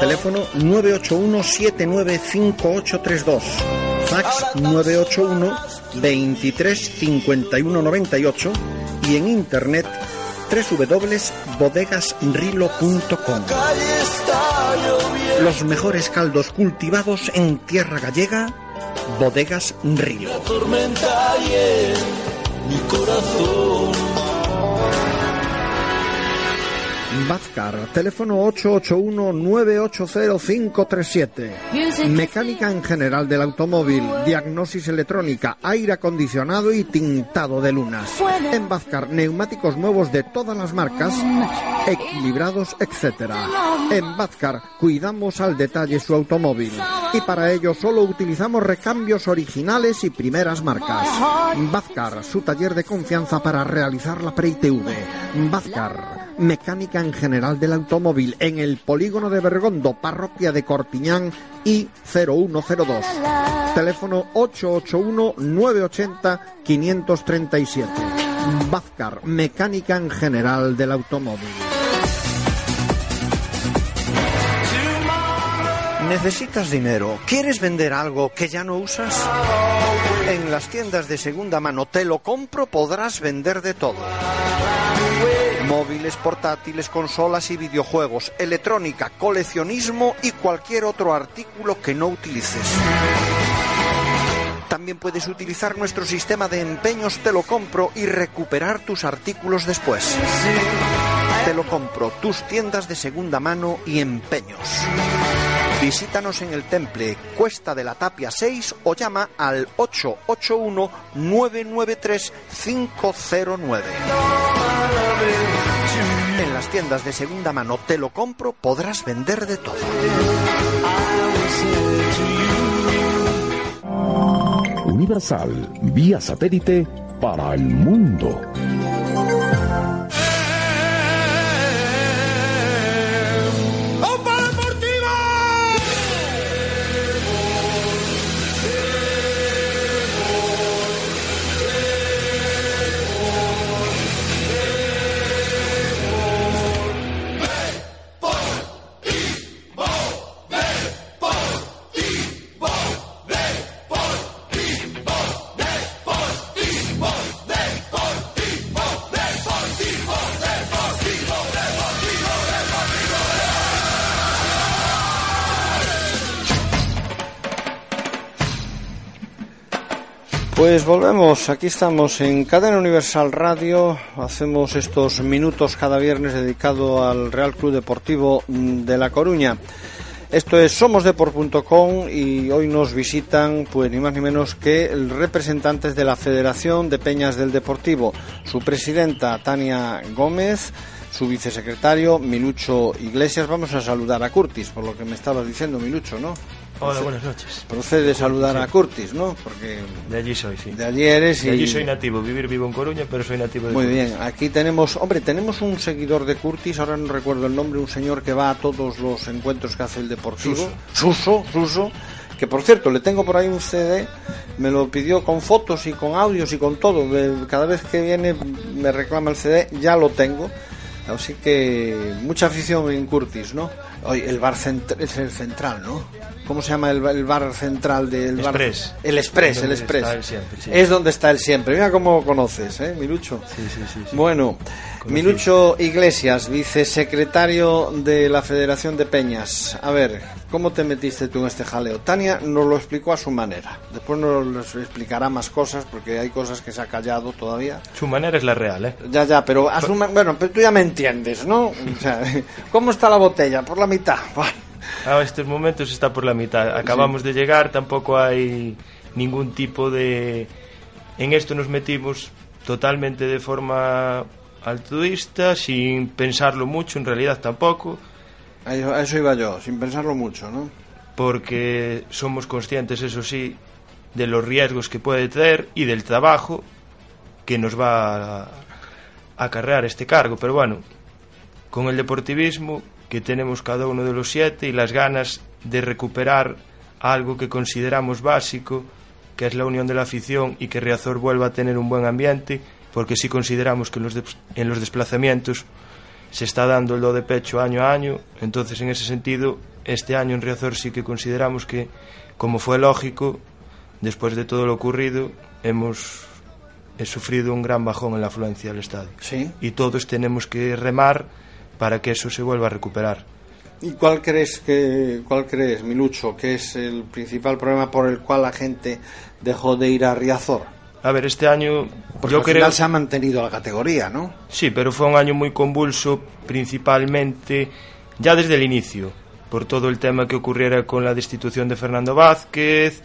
Teléfono 981-795832. Fax 981 23 51 98 y en internet www.bodegasrilo.com. Los mejores caldos cultivados en tierra gallega, Bodegas Rilo. Vazcar, teléfono 881-980-537. Mecánica en general del automóvil, diagnosis electrónica, aire acondicionado y tintado de lunas. En Vazcar, neumáticos nuevos de todas las marcas, equilibrados, etc. En Vazcar, cuidamos al detalle su automóvil. Y para ello solo utilizamos recambios originales y primeras marcas. Vazcar, su taller de confianza para realizar la pre-ITV. Vazcar mecánica en general del automóvil en el polígono de Bergondo, parroquia de Cortiñán y 0102. Teléfono 881-980-537. Vazcar, mecánica en general del automóvil. ¿Necesitas dinero? ¿Quieres vender algo que ya no usas? En las tiendas de segunda mano Te lo compro podrás vender de todo. Móviles, portátiles, consolas y videojuegos, electrónica, coleccionismo y cualquier otro artículo que no utilices. También puedes utilizar nuestro sistema de empeños Te lo compro y recuperar tus artículos después. Te lo compro, tus tiendas de segunda mano y empeños. Visítanos en el Temple, Cuesta de la Tapia 6 o llama al 881-993-509. En las tiendas de segunda mano Te lo compro podrás vender de todo. Universal, vía satélite para el mundo. Pues volvemos, aquí estamos en Cadena Universal Radio, hacemos estos minutos cada viernes dedicado al Real Club Deportivo de La Coruña. Esto es somosdeport.com y hoy nos visitan pues ni más ni menos que representantes de la Federación de Peñas del Deportivo, su presidenta Tania Gómez, su vicesecretario Minucho Iglesias. Vamos a saludar a Curtis, por lo que me estabas diciendo Minucho, ¿no? Hola, buenas noches. Procede saludar a Curtis, ¿no? Porque De allí soy, sí. de allí eres y... De allí soy nativo. Vivir vivo en Coruña, pero soy nativo de Muy Curtis. bien, aquí tenemos, hombre, tenemos un seguidor de Curtis, ahora no recuerdo el nombre, un señor que va a todos los encuentros que hace el Deportivo. Suso, Suso, que por cierto, le tengo por ahí un CD, me lo pidió con fotos y con audios y con todo. Cada vez que viene me reclama el CD, ya lo tengo. Así que mucha afición en Curtis, ¿no? Hoy el bar cent- es el central, ¿no? ¿Cómo se llama el, el bar central del bar? Express. El Express, el Express. él siempre, sí. Es donde está él siempre. Mira cómo conoces, ¿eh, Milucho? Sí, sí, sí. sí. Bueno, Milucho Iglesias, vicesecretario de la Federación de Peñas. A ver, ¿cómo te metiste tú en este jaleo? Tania nos lo explicó a su manera. Después nos explicará más cosas porque hay cosas que se ha callado todavía. Su manera es la real, ¿eh? Ya, ya, pero a su ma- bueno, pero tú ya me entiendes, ¿no? O sea, ¿cómo está la botella? Por la mitad. Buah. A estos momentos está por la mitad. Acabamos de llegar, tampoco hay ningún tipo de... En esto nos metimos totalmente de forma altruista, sin pensarlo mucho, en realidad tampoco, a eso iba yo, sin pensarlo mucho, ¿no? porque somos conscientes, eso sí, de los riesgos que puede traer y del trabajo que nos va a acarrear este cargo. Pero bueno, con el deportivismo que tenemos cada uno de los siete y las ganas de recuperar algo que consideramos básico, que es la unión de la afición y que Riazor vuelva a tener un buen ambiente, porque si consideramos que en los, de- en los desplazamientos se está dando el do de pecho año a año, entonces en ese sentido, este año en Riazor sí que consideramos que, como fue lógico, después de todo lo ocurrido, hemos he sufrido un gran bajón en la afluencia del estadio. Sí. Y todos tenemos que remar para que eso se vuelva a recuperar. ¿Y cuál crees que cuál crees, Milucho, que es el principal problema por el cual la gente dejó de ir a Riazor? A ver, este año Porque yo al creo final se ha mantenido la categoría, ¿no? Sí, pero fue un año muy convulso, principalmente ya desde el inicio, por todo el tema que ocurriera con la destitución de Fernando Vázquez,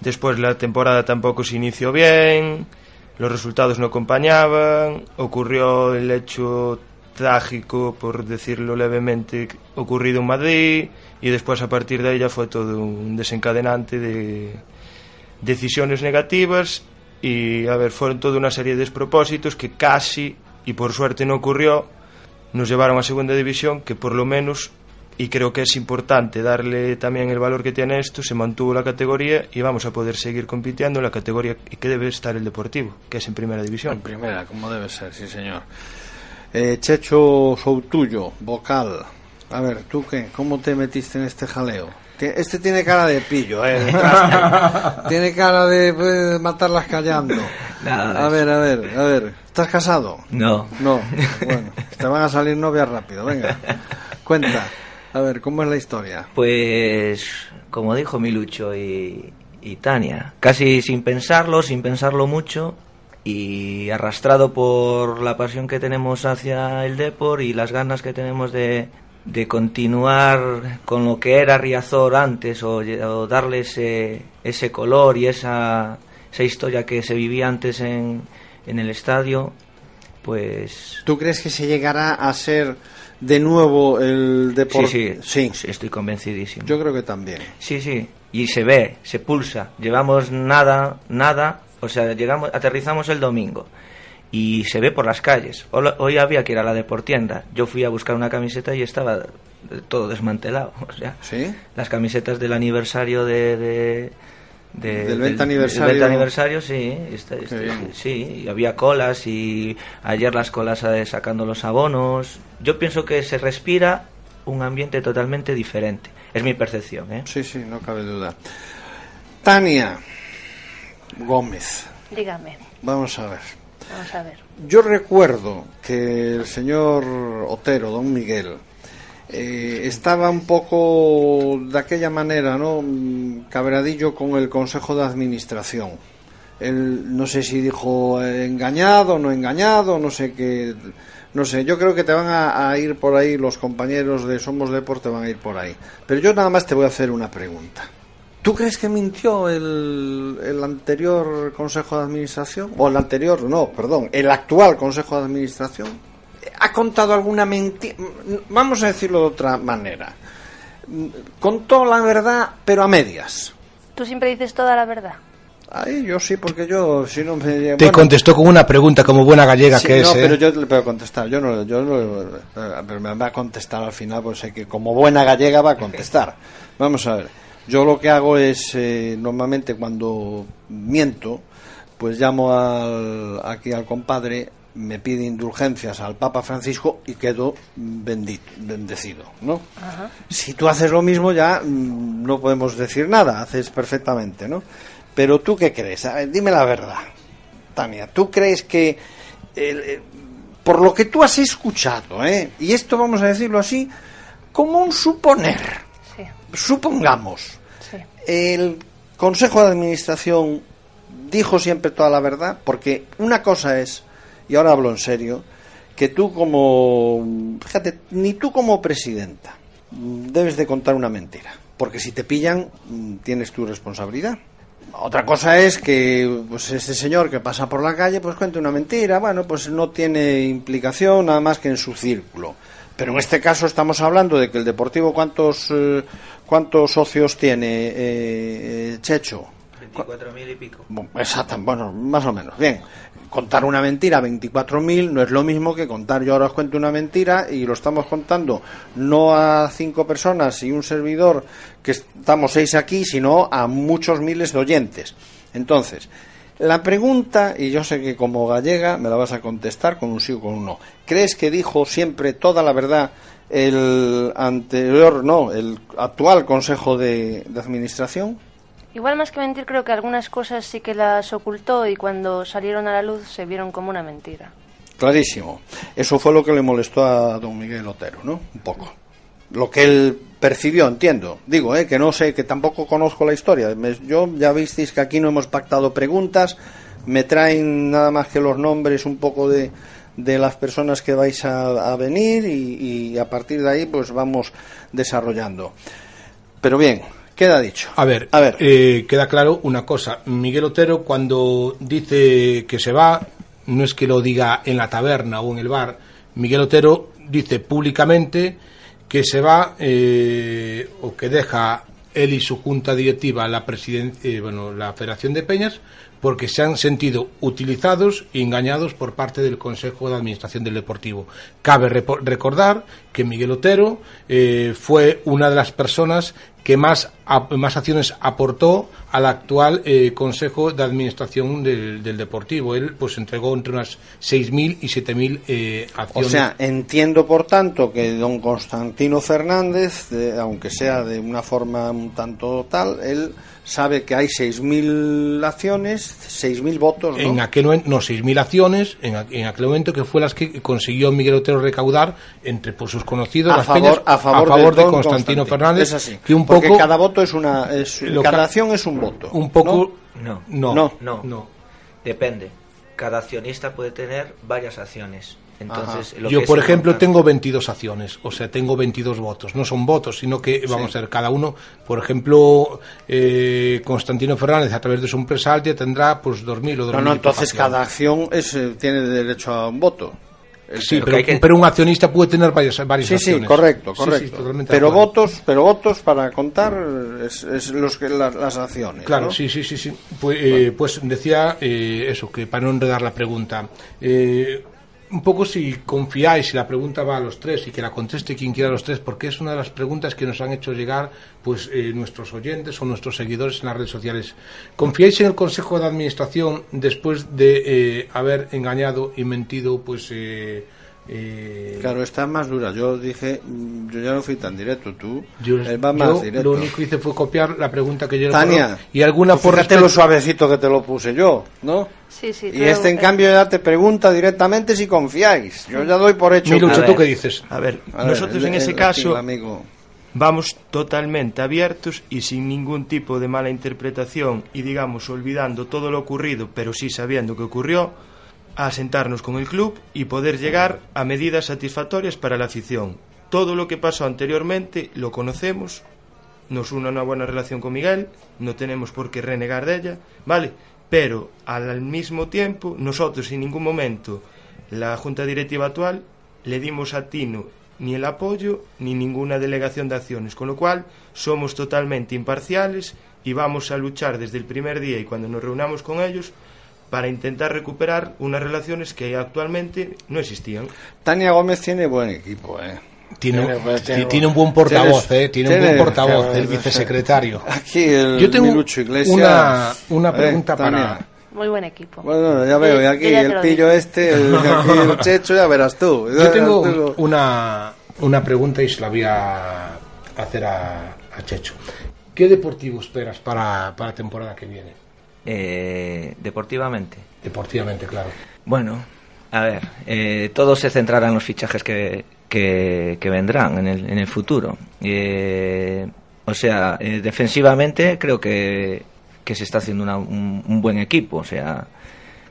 después la temporada tampoco se inició bien, los resultados no acompañaban, ocurrió el hecho trágico, por decirlo levemente, ocurrido en Madrid, y después a partir de ahí ya fue todo un desencadenante de decisiones negativas y a ver, fueron toda una serie de despropósitos que casi, y por suerte no ocurrió, nos llevaron a segunda división, que por lo menos, y creo que es importante darle también el valor que tiene esto, se mantuvo la categoría y vamos a poder seguir compitiendo en la categoría que debe estar el Deportivo, que es en primera división. En primera, como debe ser, sí señor. Eh, Checho Soutuyo, vocal. A ver, ¿tú qué? ¿Cómo te metiste en este jaleo? Este tiene cara de pillo, ¿eh? tiene cara de pues, matarlas callando. Nada a ver, a ver, a ver. ¿Estás casado? No. No. Bueno, te van a salir novias rápido. Venga, cuenta. A ver, ¿cómo es la historia? Pues, como dijo Milucho y, y Tania, casi sin pensarlo, sin pensarlo mucho y arrastrado por la pasión que tenemos hacia el Depor y las ganas que tenemos de, de continuar con lo que era Riazor antes o, o darle ese, ese color y esa, esa historia que se vivía antes en, en el estadio, pues ¿Tú crees que se llegará a ser de nuevo el deporte? Sí, sí, sí, estoy convencidísimo. Yo creo que también. Sí, sí, y se ve, se pulsa. Llevamos nada, nada, o sea, llegamos, aterrizamos el domingo y se ve por las calles. Hoy, había que ir a la deportienda. Yo fui a buscar una camiseta y estaba eh, todo desmantelado. O sea, ¿Sí? las camisetas del aniversario de, de- de- Del 20 del aniversario. 20 aniversario, sí, sí, y había colas y ayer las colas eh, sacando los abonos. Yo pienso que se respira un ambiente totalmente diferente. Es mi percepción, ¿eh? Sí, sí, no cabe duda. Tania Gómez, Dígame, vamos a ver. vamos a ver. Yo recuerdo que el señor Otero, don Miguel, eh, estaba un poco de aquella manera, ¿no? Mm, Cabradillo con el Consejo de Administración. Él, no sé si dijo eh, engañado, no engañado, no sé qué. No sé, yo creo que te van a, a ir por ahí, los compañeros de Somos Deporte van a ir por ahí. Pero yo nada más te voy a hacer una pregunta. ¿Tú crees que mintió el, el anterior Consejo de Administración? O el anterior, no, perdón, el actual Consejo de Administración. ¿Ha contado alguna mentira? Vamos a decirlo de otra manera. Contó la verdad, pero a medias. Tú siempre dices toda la verdad. Ahí yo sí, porque yo, si no me... Te bueno, contestó con una pregunta como buena gallega sí, que no, es. ¿eh? pero yo le puedo contestar. Yo no, yo no, eh, pero me va a contestar al final, pues sé que como buena gallega va a contestar. Vamos a ver. Yo lo que hago es, eh, normalmente cuando miento, pues llamo al, aquí al compadre, me pide indulgencias al Papa Francisco y quedo bendito, bendecido, ¿no? Si tú haces lo mismo ya mm, no podemos decir nada, haces perfectamente, ¿no? Pero tú qué crees? A ver, dime la verdad, Tania. ¿Tú crees que el- eh, por lo que tú has escuchado, ¿eh? y esto vamos a decirlo así, como un suponer, Sí, supongamos, sí. el Consejo de Administración dijo siempre toda la verdad, porque una cosa es, y ahora hablo en serio, que tú como, fíjate, ni tú como presidenta debes de contar una mentira, porque si te pillan tienes tu responsabilidad. Otra cosa es que pues este señor que pasa por la calle pues cuente una mentira, bueno, pues no tiene implicación nada más que en su círculo. Pero en este caso estamos hablando de que el Deportivo cuántos eh, cuántos socios tiene eh, eh, Checho. 24.000 y pico. Exacto, bueno, más o menos. Bien, contar una mentira, 24.000, no es lo mismo que contar, yo ahora os cuento una mentira y lo estamos contando no a cinco personas y un servidor, que estamos seis aquí, sino a muchos miles de oyentes. Entonces, La pregunta, y yo sé que como gallega me la vas a contestar con un sí o con un no. ¿Crees que dijo siempre toda la verdad el anterior, no, el actual Consejo de, de Administración? Igual más que mentir, creo que algunas cosas sí que las ocultó y cuando salieron a la luz se vieron como una mentira. Clarísimo. Eso fue lo que le molestó a don Miguel Otero, ¿no? Un poco. Lo que él percibió, entiendo. Digo, ¿eh? que no sé, que tampoco conozco la historia. Me- yo ya visteis que aquí no hemos pactado preguntas. Me traen nada más que los nombres un poco de, de las personas que vais a, a venir y, y a partir de ahí pues vamos desarrollando. Pero bien, queda dicho. A ver, A ver. eh, queda claro una cosa. Miguel Otero cuando dice que se va, no es que lo diga en la taberna o en el bar. Miguel Otero dice públicamente que se va eh, o que deja él y su junta directiva la eh, bueno, la Federación de Peñas porque se han sentido utilizados y engañados por parte del Consejo de Administración del Deportivo. Cabe recordar que Miguel Otero eh, fue una de las personas que más, más acciones aportó al actual eh, Consejo de Administración del, del Deportivo. Él pues entregó entre unas 6.000 y 7.000 eh, O acciones. sea, entiendo por tanto que don Constantino Fernández, de- aunque sea de una forma un tanto tal, él sabe que hay 6.000 acciones, 6.000 votos, ¿no? En aquel momento, no, 6.000 acciones, en, a- en aquel momento que fue las que consiguió Miguel Otero recaudar entre pues, sus conocidos, a las favor, peñas, a favor, de, don Constantino Fernández, Es así. que un poco, cada voto es una. Es, Lo cada ca- acción es un voto. un poco, No. no, No. No. no. Depende. Cada accionista puede tener varias acciones. Entonces, lo Yo, que por ejemplo, importante- tengo 22 acciones, o sea, tengo 22 votos. No son votos, sino que, vamos a ver, cada uno, por ejemplo, eh, Constantino Fernández, a través de su empresa tendrá pues 2.000 o 2.000. No, no, entonces cada acción es, eh, tiene derecho a un voto. Sí, pero, que pero un accionista puede tener varias, varias Sí, sí, acciones. correcto, Sí, sí, correcto. totalmente de pero acuerdo. votos, pero votos para contar es, es los que las, las acciones. Claro, ¿no? sí, sí, sí, sí. Pues, eh, pues decía eh, eso, que para no enredar la pregunta, eh, un poco si confiáis, si la pregunta va a los tres y que la conteste quien quiera a los tres, porque es una de las preguntas que nos han hecho llegar pues eh, nuestros oyentes o nuestros seguidores en las redes sociales. ¿Confiáis en el Consejo de Administración después de eh, haber engañado y mentido pues eh, eh, Claro, está más dura. Yo dije, mm, yo ya no fui tan directo, tú yo, él va yo más directo. lo único que hice fue copiar la pregunta que yo le Tania, y alguna por fíjate respeto- lo suavecito que te lo puse yo, ¿no? Sí, sí. Y este, en cambio, ya te pregunta directamente si confiáis. Yo ya doy por hecho. Milucho, A ¿tú ver. qué dices? A ver, A ver, nosotros el- en ese el- caso el amigo. vamos totalmente abiertos y sin ningún tipo de mala interpretación y digamos olvidando todo lo ocurrido, pero sí sabiendo que ocurrió, a sentarnos con el club y poder llegar a medidas satisfactorias para la afición. Todo lo que pasó anteriormente lo conocemos, nos une una buena relación con Miguel, no tenemos por qué renegar de ella, ¿vale? Pero al mismo tiempo, nosotros en ningún momento, la Junta Directiva actual, le dimos a Tino ni el apoyo ni ninguna delegación de acciones, con lo cual somos totalmente imparciales y vamos a luchar desde el primer día y cuando nos reunamos con ellos para intentar recuperar unas relaciones que actualmente no existían. Tania Gómez tiene buen equipo, ¿eh? Tiene, Tiene, pues, tiene- ti- tiene un buen portavoz, tienes- eh, tiene un buen portavoz, el vicesecretario. Aquí el Yo tengo Milucho Iglesias. una, una Eh, pregunta Tania. para... Muy buen equipo. Bueno, ya veo, y aquí Yo ya te el lo pillo dije. este, el, aquí el checho, ya verás tú. Ya Yo tengo tú. una, una pregunta y se la voy a hacer a, a Checho. ¿Qué deportivo esperas para, para la temporada que viene? Eh, deportivamente. Deportivamente, claro. Bueno, a ver, eh, todo se centrará en los fichajes que, que, que vendrán en el, en el futuro. Eh, o sea, eh, defensivamente creo que, que se está haciendo una- un, un buen equipo. O sea,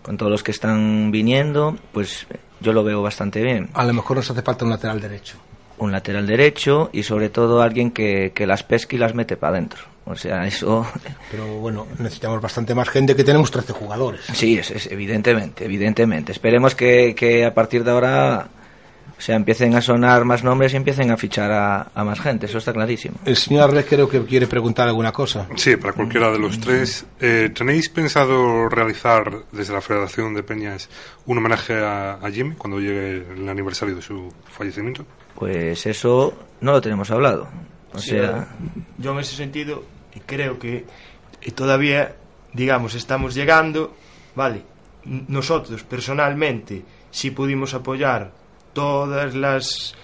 con todos los que están viniendo, pues yo lo veo bastante bien. A lo mejor nos hace falta un lateral derecho. Un lateral derecho y sobre todo alguien que, que las pesque y las mete para adentro. O sea, eso Pero bueno, necesitamos bastante más gente que tenemos 13 jugadores. Sí, es, es evidentemente, evidentemente. Esperemos que, que a partir de ahora o sea, empiecen a sonar más nombres y empiecen a fichar a, a más gente, eso está clarísimo. El señor Arles creo que quiere preguntar alguna cosa. Sí, para cualquiera de los tres. Eh, ¿Tenéis pensado realizar desde la Federación de Peñas un homenaje a, a Jimmy cuando llegue el aniversario de su fallecimiento? Pues eso no lo tenemos hablado. O Sí, sea, yo en ese sentido creo que todavía, digamos, estamos llegando vale, nosotros personalmente sí pudimos apoyar todas las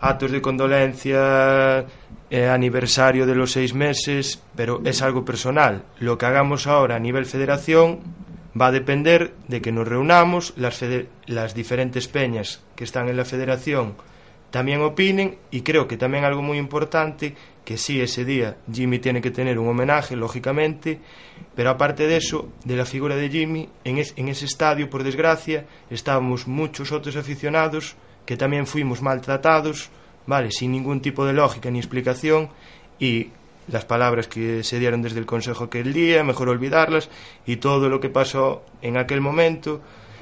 actos de condolencia, eh, aniversario de los seis meses, pero es algo personal. Lo que hagamos ahora a nivel federación va a depender de que nos reunamos, las, las diferentes peñas que están en la federación también opinen y creo que también algo muy importante que sí ese día Jimmy tiene que tener un homenaje lógicamente pero aparte de eso de la figura de Jimmy en, en ese estadio por desgracia estábamos muchos otros aficionados que también fuimos maltratados vale sin ningún tipo de lógica ni explicación y las palabras que se dieron desde el consejo aquel día mejor olvidarlas y todo lo que pasó en aquel momento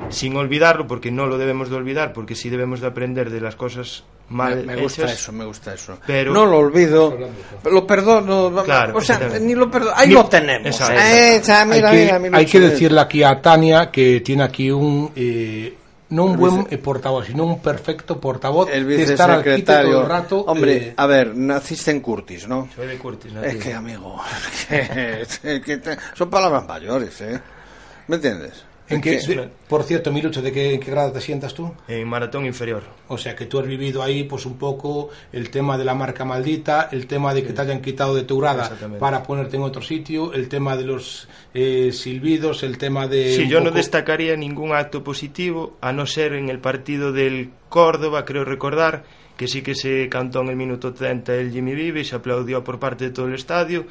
sin olvidarlo porque no lo debemos de olvidar porque sí debemos de aprender de las cosas mal me, me gusta hechas eso, me gusta eso. pero no lo olvido, lo perdono, Claro, o sea, ni lo perdono, ahí Ni- lo tenemos. Exacto, Eh, mira, hay que, mira, mira, hay que decirle aquí a Tania que tiene aquí un eh, no un El buen vice- eh, portavoz, sino un perfecto portavoz el de estar al quite vicesecretario. todo el rato. Hombre, eh, a ver, naciste en Curtis, ¿no? Soy de Curtis, Es que, amigo, es que te- son palabras mayores, ¿eh? ¿Me entiendes? ¿En qué- de- por cierto, Milucho, ¿de qué, en qué grado te sientas tú? en maratón inferior. O sea, que tú has vivido ahí, pues un poco el tema de la marca maldita, el tema de que te hayan quitado de tu grada para ponerte en otro sitio, el tema de los eh, silbidos, el tema de. Sí, yo no poco- destacaría ningún acto positivo, a no ser en el partido del Córdoba, creo recordar, que sí que se cantó en el minuto 30 el Jimmy Vive y se aplaudió por parte de todo el estadio,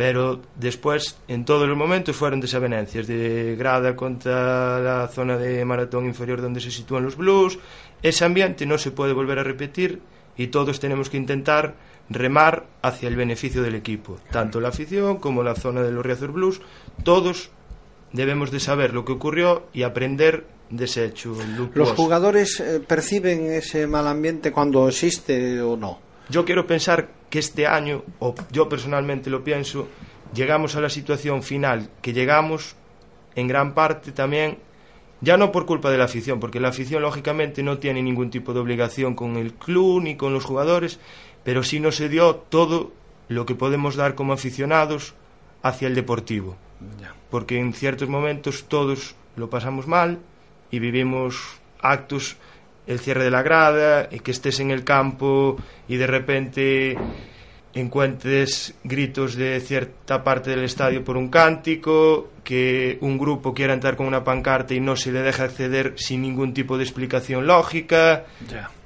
pero después en todos los momentos fueron desavenencias, de grada contra la zona de maratón inferior donde se sitúan los Blues. Ese ambiente no se puede volver a repetir y todos tenemos que intentar remar hacia el beneficio del equipo, tanto la afición como la zona de los Riazor Blues, todos debemos de saber lo que ocurrió y aprender de ese hecho ¿Los jugadores eh, perciben ese mal ambiente cuando existe o no? Yo quiero pensar que este año, o yo personalmente lo pienso, llegamos a la situación final que llegamos en gran parte también, ya no por culpa de la afición, porque la afición lógicamente no tiene ningún tipo de obligación con el club ni con los jugadores, pero sí no se dio todo lo que podemos dar como aficionados hacia el deportivo. Porque en ciertos momentos todos lo pasamos mal y vivimos actos el cierre de la grada, y que estés en el campo y de repente encuentres gritos de cierta parte del estadio por un cántico, que un grupo quiera entrar con una pancarta y no se le deja acceder sin ningún tipo de explicación lógica,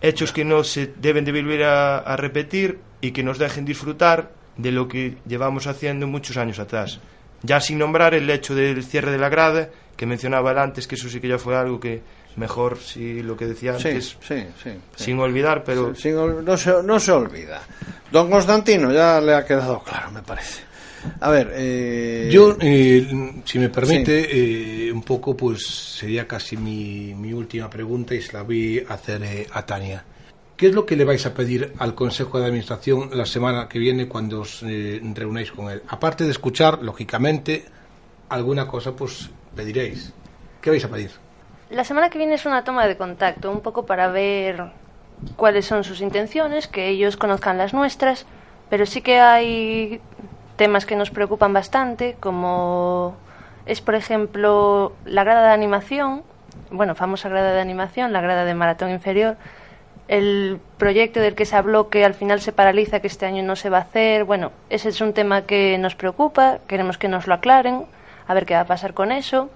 hechos que no se deben de volver a, a repetir y que nos dejen disfrutar de lo que llevamos haciendo muchos años atrás. Ya sin nombrar el hecho del cierre de la grada, que mencionaba antes, que eso sí que ya fue algo que mejor, si lo que decía antes, sí, sí. sí. sin olvidar, pero Sin ol- no, se, no se olvida. Don Constantino, ya le ha quedado claro, me parece. A ver, eh, Yo, eh, si me permite, eh, un poco, pues sería casi mi, mi última pregunta y se la voy a hacer eh, a Tania. ¿Qué es lo que le vais a pedir al Consejo de Administración la semana que viene cuando os eh, reunáis con él? Aparte de escuchar, lógicamente, alguna cosa, pues pediréis. ¿Qué vais a pedir? La semana que viene es una toma de contacto, un poco para ver cuáles son sus intenciones, que ellos conozcan las nuestras, pero sí que hay temas que nos preocupan bastante, como es, por ejemplo, la grada de animación, bueno, famosa grada de animación, la grada de maratón inferior, el proyecto del que se habló que al final se paraliza, que este año no se va a hacer, bueno, ese es un tema que nos preocupa, queremos que nos lo aclaren, a ver qué va a pasar con eso.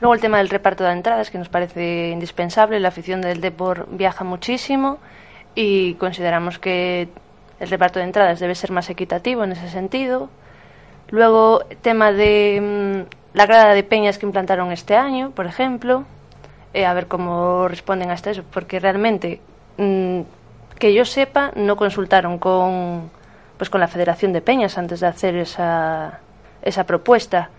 Luego el tema del reparto de entradas, que nos parece indispensable. La afición del Depor viaja muchísimo y consideramos que el reparto de entradas debe ser más equitativo en ese sentido. Luego, tema de mm, la grada de peñas que implantaron este año, por ejemplo. Eh, a ver cómo responden hasta eso, porque realmente, mm, que yo sepa, no consultaron con, pues, con la Federación de Peñas antes de hacer esa, esa propuesta.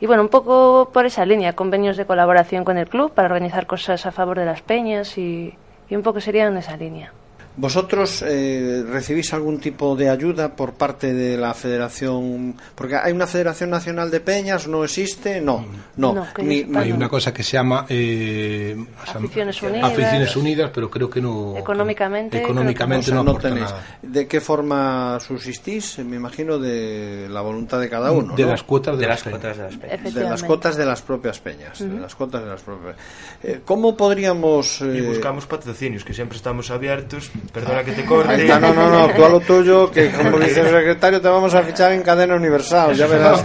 Y bueno, un poco por esa línea, convenios de colaboración con el club para organizar cosas a favor de las peñas y, y un poco sería en esa línea. ¿Vosotros eh, recibís algún tipo de ayuda por parte de la Federación? Porque hay una Federación Nacional de Peñas, ¿no existe? No, no. No, Ni- Hay una cosa que se llama eh, Aficiones Unidas. Aficiones Unidas, pero creo que no. Económicamente, económicamente o sea, no no tenéis. nada. ¿De qué forma subsistís? Me imagino de la voluntad de cada uno. De ¿no? las cuotas de, De las las cuotas de las peñas. de las cuotas de las propias peñas, de las cuotas de las propias. Eh, ¿Cómo podríamos Y eh, buscamos patrocinios, que siempre estamos abiertos. Perdona que te corte. Ahí está, no, no, no, tú a lo tuyo, que como vicesecretario te vamos a fichar en cadena universal, ya verás,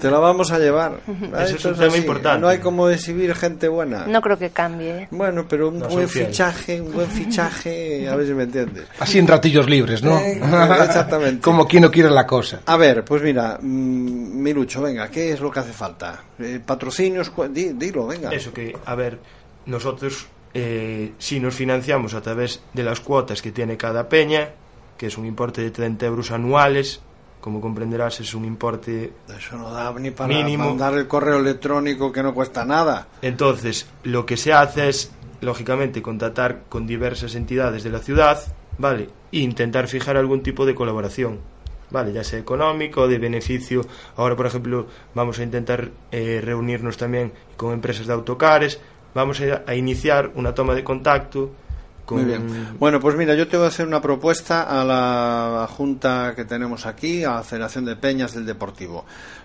te la vamos a llevar. Eso es un tema así, importante. No hay como exhibir gente buena. No creo que cambie. ¿eh? Bueno, pero un No, buen fichaje, un buen fichaje, a ver si me entiendes. Así en ratillos libres, ¿no? Eh, exactamente. Como quien no quiere la cosa. A ver, pues mira, mm, Milucho, venga, ¿qué es lo que hace falta? Eh, patrocinios, cu- di- dilo, venga. Eso que, a ver, nosotros eh, si nos financiamos a través de las cuotas que tiene cada peña, que es un importe de 30 euros anuales, como comprenderás es un importe Eso no da ni para Mínimo. mandar el correo electrónico que no cuesta nada. Entonces, lo que se hace es, lógicamente, contactar con diversas entidades de la ciudad, ¿vale? E intentar fijar algún tipo de colaboración, ¿vale? Ya sea económico, de beneficio. Ahora, por ejemplo, vamos a intentar eh, reunirnos también con empresas de autocares. Vamos a, a iniciar una toma de contacto con... Muy bien. Bueno, pues mira, yo te voy a hacer una propuesta a la junta que tenemos aquí, a la Federación de Peñas del Deportivo.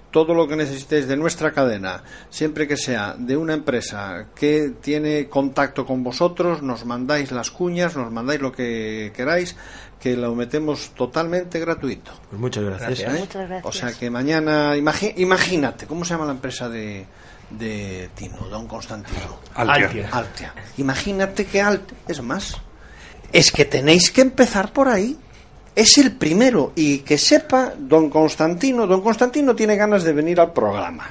Todo lo que necesitéis de nuestra cadena, siempre que sea de una empresa que tiene contacto con vosotros, nos mandáis las cuñas, nos mandáis lo que queráis, que lo metemos totalmente gratuito. Pues muchas gracias. Gracias. Muchas gracias. O sea que mañana, imagínate, ¿cómo se llama la empresa de, de Tino, Don Constantino? Altia. Altia. Altia. Imagínate que Altia, es más, es que tenéis que empezar por ahí. Es el primero y que sepa don Constantino, don Constantino tiene ganas de venir al programa.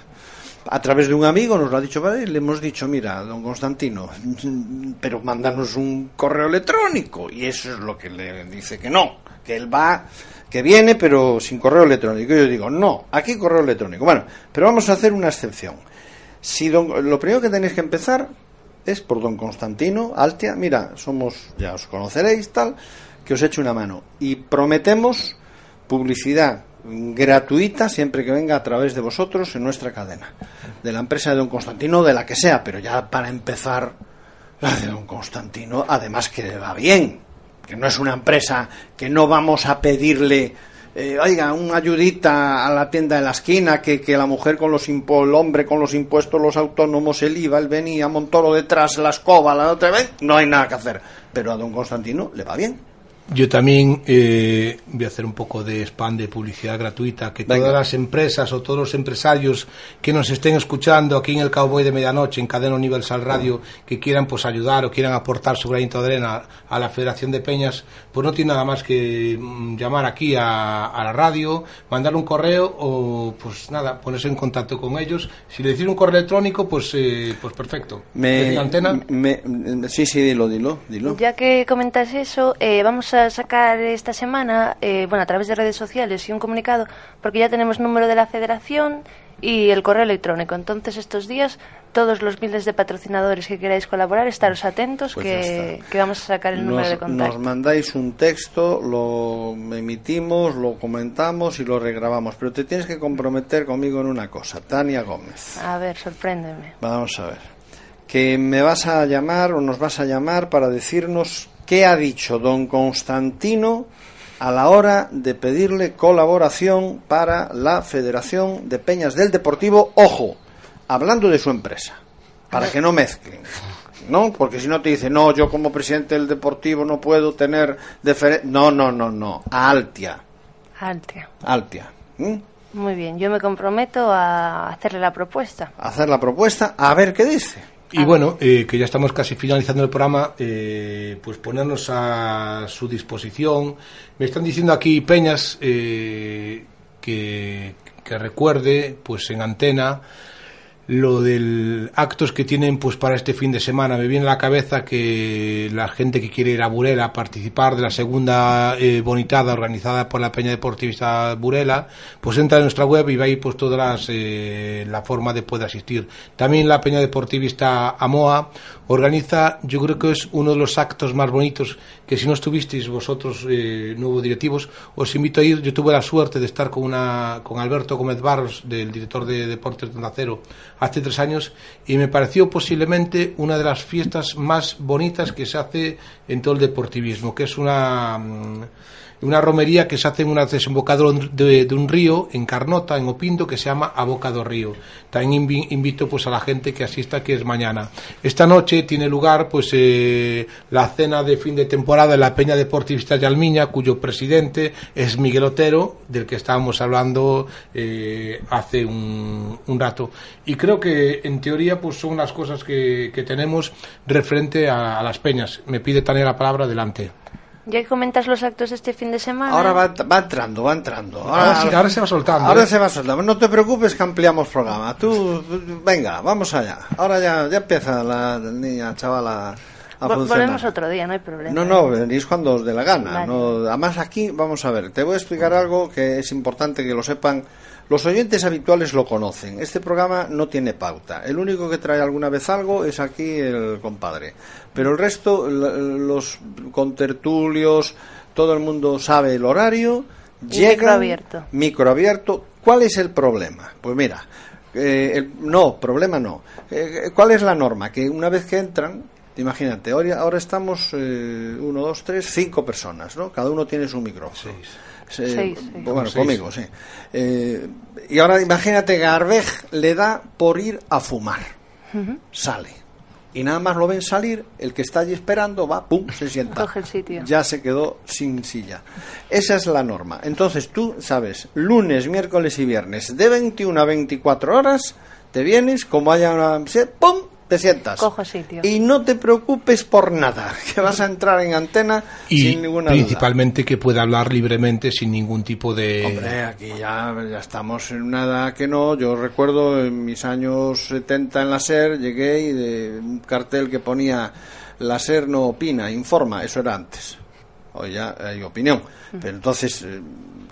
A través de un amigo nos lo ha dicho, ¿vale? le hemos dicho, mira, don Constantino, pero mándanos un correo electrónico. Y eso es lo que le dice que no, que él va, que viene, pero sin correo electrónico. Y yo digo, no, aquí correo electrónico. Bueno, pero vamos a hacer una excepción. Si don- lo primero que tenéis que empezar es por don Constantino Altia. Mira, somos, ya os conoceréis, tal, que os eche una mano. Y prometemos publicidad gratuita siempre que venga a través de vosotros en nuestra cadena. De la empresa de don Constantino, de la que sea, pero ya para empezar, la de don Constantino, además que va bien. Que no es una empresa que no vamos a pedirle eh, oiga, una ayudita a la tienda de la esquina, que, que la mujer con los impuestos, el hombre con los impuestos, los autónomos, el IVA, el venía, Montoro detrás, la escoba, la otra vez, no hay nada que hacer. Pero a don Constantino le va bien. Yo también eh, voy a hacer un poco de spam de publicidad gratuita, que Venga. todas las empresas o todos los empresarios que nos estén escuchando aquí en el Cowboy de Medianoche, en Cadena Universal Radio, que quieran pues ayudar o quieran aportar su granito de arena a la Federación de Peñas, pues no tiene nada más que mm, llamar aquí a, a la radio, mandar un correo o pues nada, ponerse en contacto con ellos. Si le decís un correo electrónico, pues eh, pues perfecto. ¿Decir antena? me- sí, sí, dilo, dilo, dilo. Ya que comentas eso, eh, vamos a sacar esta semana, eh, bueno, a través de redes sociales y un comunicado, porque ya tenemos número de la federación y el correo electrónico. Entonces, estos días, todos los miles de patrocinadores que queráis colaborar, estaros atentos Pues que, vamos a sacar el número de contacto. nos mandáis un texto, lo emitimos, lo comentamos y lo regrabamos. Pero te tienes que comprometer conmigo en una cosa, Tania Gómez. A ver, sorpréndeme. Vamos a ver. Que me vas a llamar o nos vas a llamar para decirnos qué ha dicho don Constantino a la hora de pedirle colaboración para la Federación de Peñas del Deportivo. Ojo, hablando de su empresa, para que no mezclen. ¿No? Porque si no te dice, no, yo como presidente del Deportivo no puedo tener. No, no, no, no. A Altia. Altia. Altia. ¿Mm? Muy bien, yo me comprometo a hacerle la propuesta. Hacer la propuesta, a ver qué dice. Y bueno, eh, que ya estamos casi finalizando el programa, eh, pues ponernos a su disposición. Me están diciendo aquí Peñas eh, que, que recuerde, pues en antena, lo del actos que tienen pues para este fin de semana. Me viene a la cabeza que la gente que quiere ir a Burela a participar de la segunda eh, bonitada organizada por la Peña Deportivista Burela, pues entra en nuestra web y ve ahí pues todas las, eh, la forma de poder asistir. También la Peña Deportivista Amoa organiza, yo creo que es uno de los actos más bonitos que si no estuvisteis vosotros eh, nuevos directivos, os invito a ir. Yo tuve la suerte de estar con una con Alberto Gómez Barros, del director de Deportes de Cero, hace tres años y me pareció posiblemente una de las fiestas más bonitas que se hace en todo el deportivismo, que es una mm, una romería que se hace en una desembocadura de, de, un río en Carnota, en Opindo, que se llama Abocado Río. También invito pues a la gente que asista, que es mañana. Esta noche tiene lugar pues eh, la cena de fin de temporada de la Peña Deportivista Yalmiña, cuyo presidente es Miguel Otero, del que estábamos hablando eh, hace un, un, rato. Y creo que en teoría pues son las cosas que, que tenemos referente a, a las peñas. Me pide Tania la palabra, adelante. Ya que comentas los actos de este fin de semana. Ahora va, va entrando, va entrando. Ahora, ahora, sí, ahora, se va soltando. Ahora ¿eh? se va soltando. No te preocupes que ampliamos programa. Tú, venga, vamos allá. Ahora ya, ya empieza la niña chavala a funcionar. Volvemos otro día, no hay problema. No, no, venís cuando os dé la gana. Vale. No, además aquí, vamos a ver, te voy a explicar algo que es importante que lo sepan. Los oyentes habituales lo conocen. Este programa no tiene pauta. El único que trae alguna vez algo es aquí el compadre. Pero el resto, los contertulios, todo el mundo sabe el horario. Llega micro abierto. Micro abierto. ¿Cuál es el problema? Pues mira, eh, el, no, problema no. Eh, ¿Cuál es la norma? Que una vez que entran, imagínate, ahora, ahora estamos eh, uno, dos, tres, cinco personas, ¿no? Cada uno tiene su micrófono. Seis. Eh, Seis, sí. Bueno, Seis. conmigo, sí. Eh, y ahora imagínate que a Arbej le da por ir a fumar. Uh -huh. Sale. Y nada más lo ven salir, el que está allí esperando va, pum, se sienta. Coge el sitio. Ya se quedó sin silla. Esa es la norma. Entonces tú sabes, lunes, miércoles y viernes, de 21 a 24 horas, te vienes, como haya una... ¡Pum! Te sientas. Cojo sitio. Y no te preocupes por nada, que vas a entrar en antena y sin ninguna principalmente que pueda hablar libremente sin ningún tipo de... Hombre, aquí ya, ya estamos en una edad que no. Yo recuerdo en mis años 70 en la SER, llegué y de un cartel que ponía la SER no opina, informa, eso era antes. Hoy ya hay opinión. Pero entonces, eh,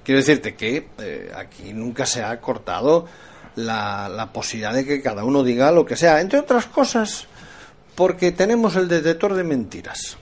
quiero decirte que eh, aquí nunca se ha cortado la, la, posibilidad de que cada uno diga lo que sea, entre otras cosas, porque tenemos el detector de mentiras.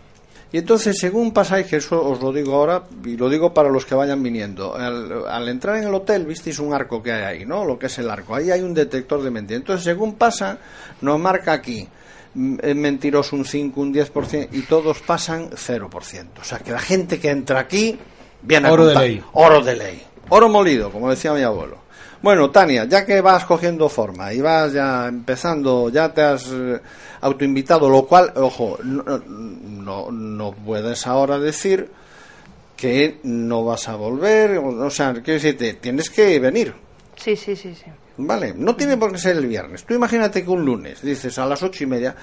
Y entonces, según pasáis, que eso os lo digo ahora, y lo digo para los que vayan viniendo, al, al, entrar en el hotel, visteis un arco que hay ahí, ¿no? Lo que es el arco, ahí hay un detector de mentiras. Entonces, según pasa, nos marca aquí, es mentiroso un 5, un 10%, y todos pasan 0%. O sea, que la gente que entra aquí, viene Oro a de ley. Oro de ley. Oro molido, como decía mi abuelo. Bueno, Tania, ya que vas cogiendo forma y vas ya empezando, ya te has eh, autoinvitado, lo cual, ojo, no, no, no, puedes ahora decir que no vas a volver, o, o sea, quiero decirte, tienes que venir. Sí, sí, sí, sí. Vale, no tiene por qué ser el viernes. Tú imagínate que un lunes dices a las ocho y media,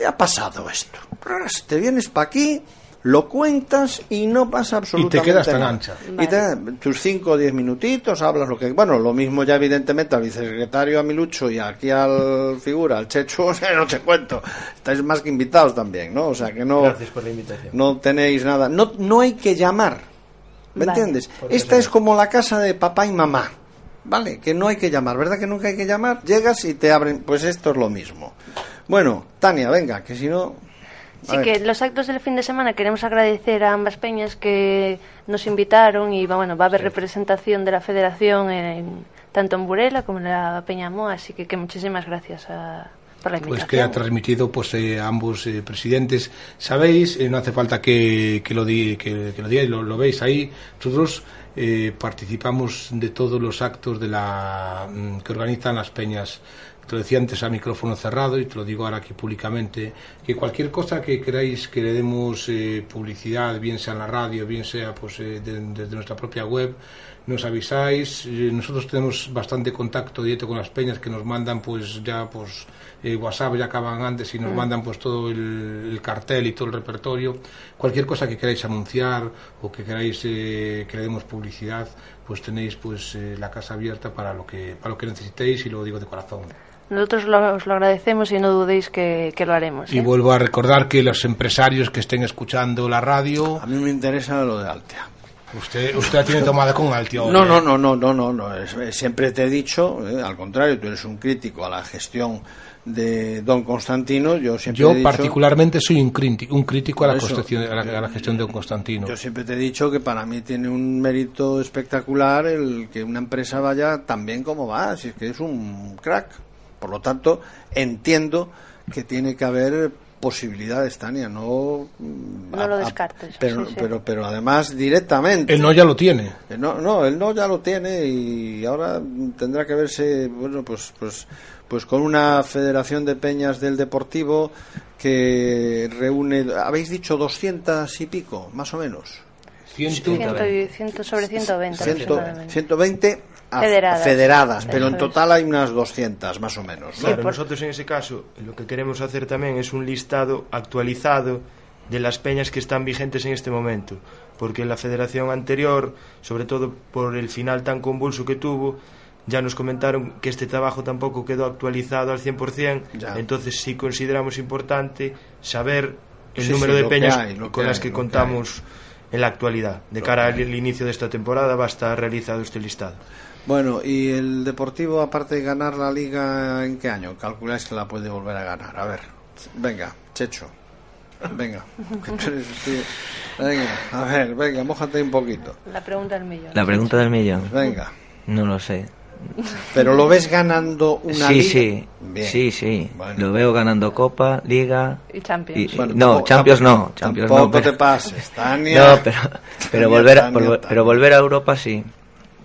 ya ha pasado esto. Pero ahora si te vienes para aquí, lo cuentas y no pasa absolutamente Y te quedas tan nada. ancha. Y te, tus 5 o 10 minutitos, hablas lo que... Bueno, lo mismo ya evidentemente al vicesecretario, a Milucho y aquí al figura, al Checho, o sea, no te cuento. Estáis más que invitados también, ¿no? O sea, que no... Gracias por la invitación. No tenéis nada. No, no hay que llamar. ¿Me Vale. entiendes? Esta es como la casa de papá y mamá. ¿Vale? Que no hay que llamar, ¿verdad que nunca hay que llamar? Llegas y te abren, pues esto es lo mismo. Bueno, Tania, venga, que si no... Sí, que los actos del fin de semana queremos agradecer a ambas peñas que nos invitaron y va- bueno, va a haber representación de la federación en, tanto en Burela como en la Peña Moa, así que, que muchísimas gracias a- por la Pues invitación. queda transmitido pues eh, a ambos eh, presidentes. Sabéis, eh, no hace falta que, que lo, di, que, que lo digáis, lo, lo veis ahí. Nosotros eh, participamos de todos los actos de la mm, que organizan las peñas. Te lo decía antes a micrófono cerrado y te lo digo ahora aquí públicamente, que cualquier cosa que queráis que le demos eh, publicidad, bien sea en la radio, bien sea pues eh, de- desde nuestra propia web, nos avisáis. Eh, nosotros tenemos bastante contacto directo con las peñas que nos mandan pues ya pues eh, WhatsApp ya acaban antes y nos Mm. mandan pues todo el, el cartel y todo el repertorio. Cualquier cosa que queráis anunciar o que queráis eh, que le demos publicidad, pues tenéis pues la casa abierta para lo que para lo que necesitéis y lo digo de corazón. Nosotros lo, os lo agradecemos y no dudéis que, que lo haremos. Y ¿eh? vuelvo a recordar que los empresarios que estén escuchando la radio, A mí me interesa lo de Altea. usted, usted la tiene tomada con Altia. No, no, no, no, no, no, no. siempre te he dicho, eh, al contrario, tú eres un crítico a la gestión de don Constantino. Yo siempre he Yo dicho, particularmente soy un, crítico, un crítico a la, eso. a la, a la gestión de don Constantino. Yo siempre te he dicho que para mí tiene un mérito espectacular el que una empresa vaya tan bien como va, si es que es un crack. Por lo tanto, entiendo que tiene que haber posibilidades, Tania, no... mm, No a- lo a- descartes, Pero, sí, sí. pero, pero además directamente. Él no ya lo tiene. No, no, él no ya lo tiene y ahora tendrá que verse, bueno, pues, pues, pues con una federación de peñas del Deportivo que reúne, habéis dicho 200 y pico, más o menos. Ciento- Ciento y- ciento sobre 120 Ciento- aproximadamente. 120 a- Federadas. federadas, pero en total hay unas 200 más o menos. ¿no? Claro, nosotros en ese caso lo que queremos hacer también es un listado actualizado de las peñas que están vigentes en este momento, porque la federación anterior, sobre todo por el final tan convulso que tuvo, ya nos comentaron que este trabajo tampoco quedó actualizado al 100%, Ya. entonces sí consideramos importante saber el Sí, número sí, de lo que peñas hay, con las que contamos en la actualidad. De cara al inicio de esta temporada va a estar realizado este listado. Bueno, ¿y el Deportivo, aparte de ganar la Liga, en qué año? Calculáis que la puede volver a ganar. A ver, venga, Checho. Venga. Venga, a ver, venga, mójate un poquito. La pregunta del millón. La pregunta del millón. Venga. No lo sé. Pero lo ves ganando una sí, liga. sí, Bien. sí, sí. Bueno. Lo veo ganando Copa, Liga. Y Champions. y- Bueno, no, tampoco- Champions no. tampoco- Champions tampoco no, pero, te pases, Tania. No, pero, pero, Tania, volver, a, Tania, volver- Tania. pero volver a Europa sí.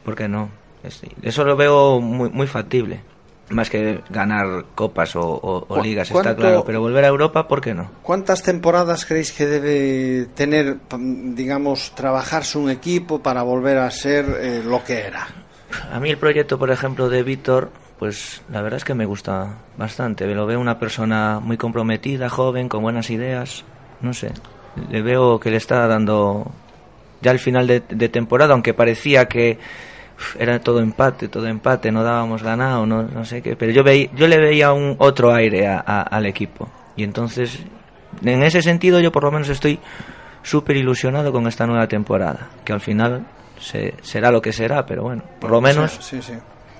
¿Por qué no? Es- Eso lo veo muy, muy factible. Más que ganar copas o, o- o ¿Cu- ligas, está claro. Pero volver a Europa, ¿por qué no? ¿Cuántas temporadas creéis que debe tener, pam, digamos, trabajarse un equipo para volver a ser eh, lo que era? A mí el proyecto, por ejemplo, de Víctor, pues la verdad es que me gusta bastante. Lo veo una persona muy comprometida, joven, con buenas ideas. No sé, le veo que le está dando ya al final de, de temporada, aunque parecía que era todo empate, todo empate, no dábamos ganado, no, no sé qué. Pero yo, veí- yo le veía un otro aire a- a- al equipo. Y entonces, en ese sentido, yo por lo menos estoy súper ilusionado con esta nueva temporada. Que al final se- será lo que será, pero bueno, por lo menos... Sí, sí. sí.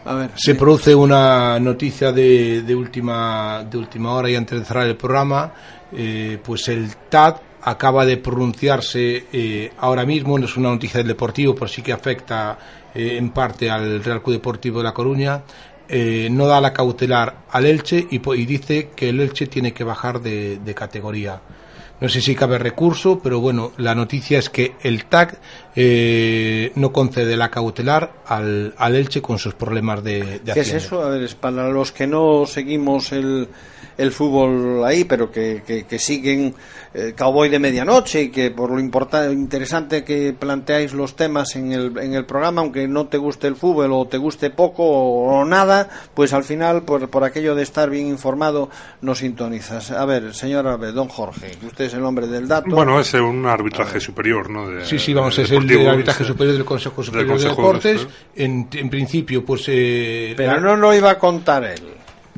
A ver. Se sí. produce una noticia de, de última de última hora y antes de cerrar el programa, eh, pues el TAD acaba de pronunciarse eh, ahora mismo, no es una noticia del Deportivo, pero sí que afecta eh, en parte al Real Club Deportivo de La Coruña, eh, no da la cautelar al Elche y, y dice que el Elche tiene que bajar de, de categoría. No sé si cabe recurso, pero bueno, la noticia es que el TAC eh, no concede la cautelar al, al Elche con sus problemas de, de ¿Qué es eso? A ver, es para los que no seguimos el, el fútbol ahí, pero que, que, que siguen eh, Cowboy de Medianoche y que por lo importa- interesante que planteáis los temas en el, en el programa, aunque no te guste el fútbol o te guste poco o, o nada, pues al final, por, por aquello de estar bien informado, no sintonizas. A ver, señor Albe, don Jorge, usted es el hombre del dato. Bueno, es un arbitraje superior, ¿no? De- Sí, sí, vamos, es el del arbitraje es, superior del Consejo Superior de Consejo, Deportes. eso En, en principio, pues... eh, pero la- no lo iba a contar él,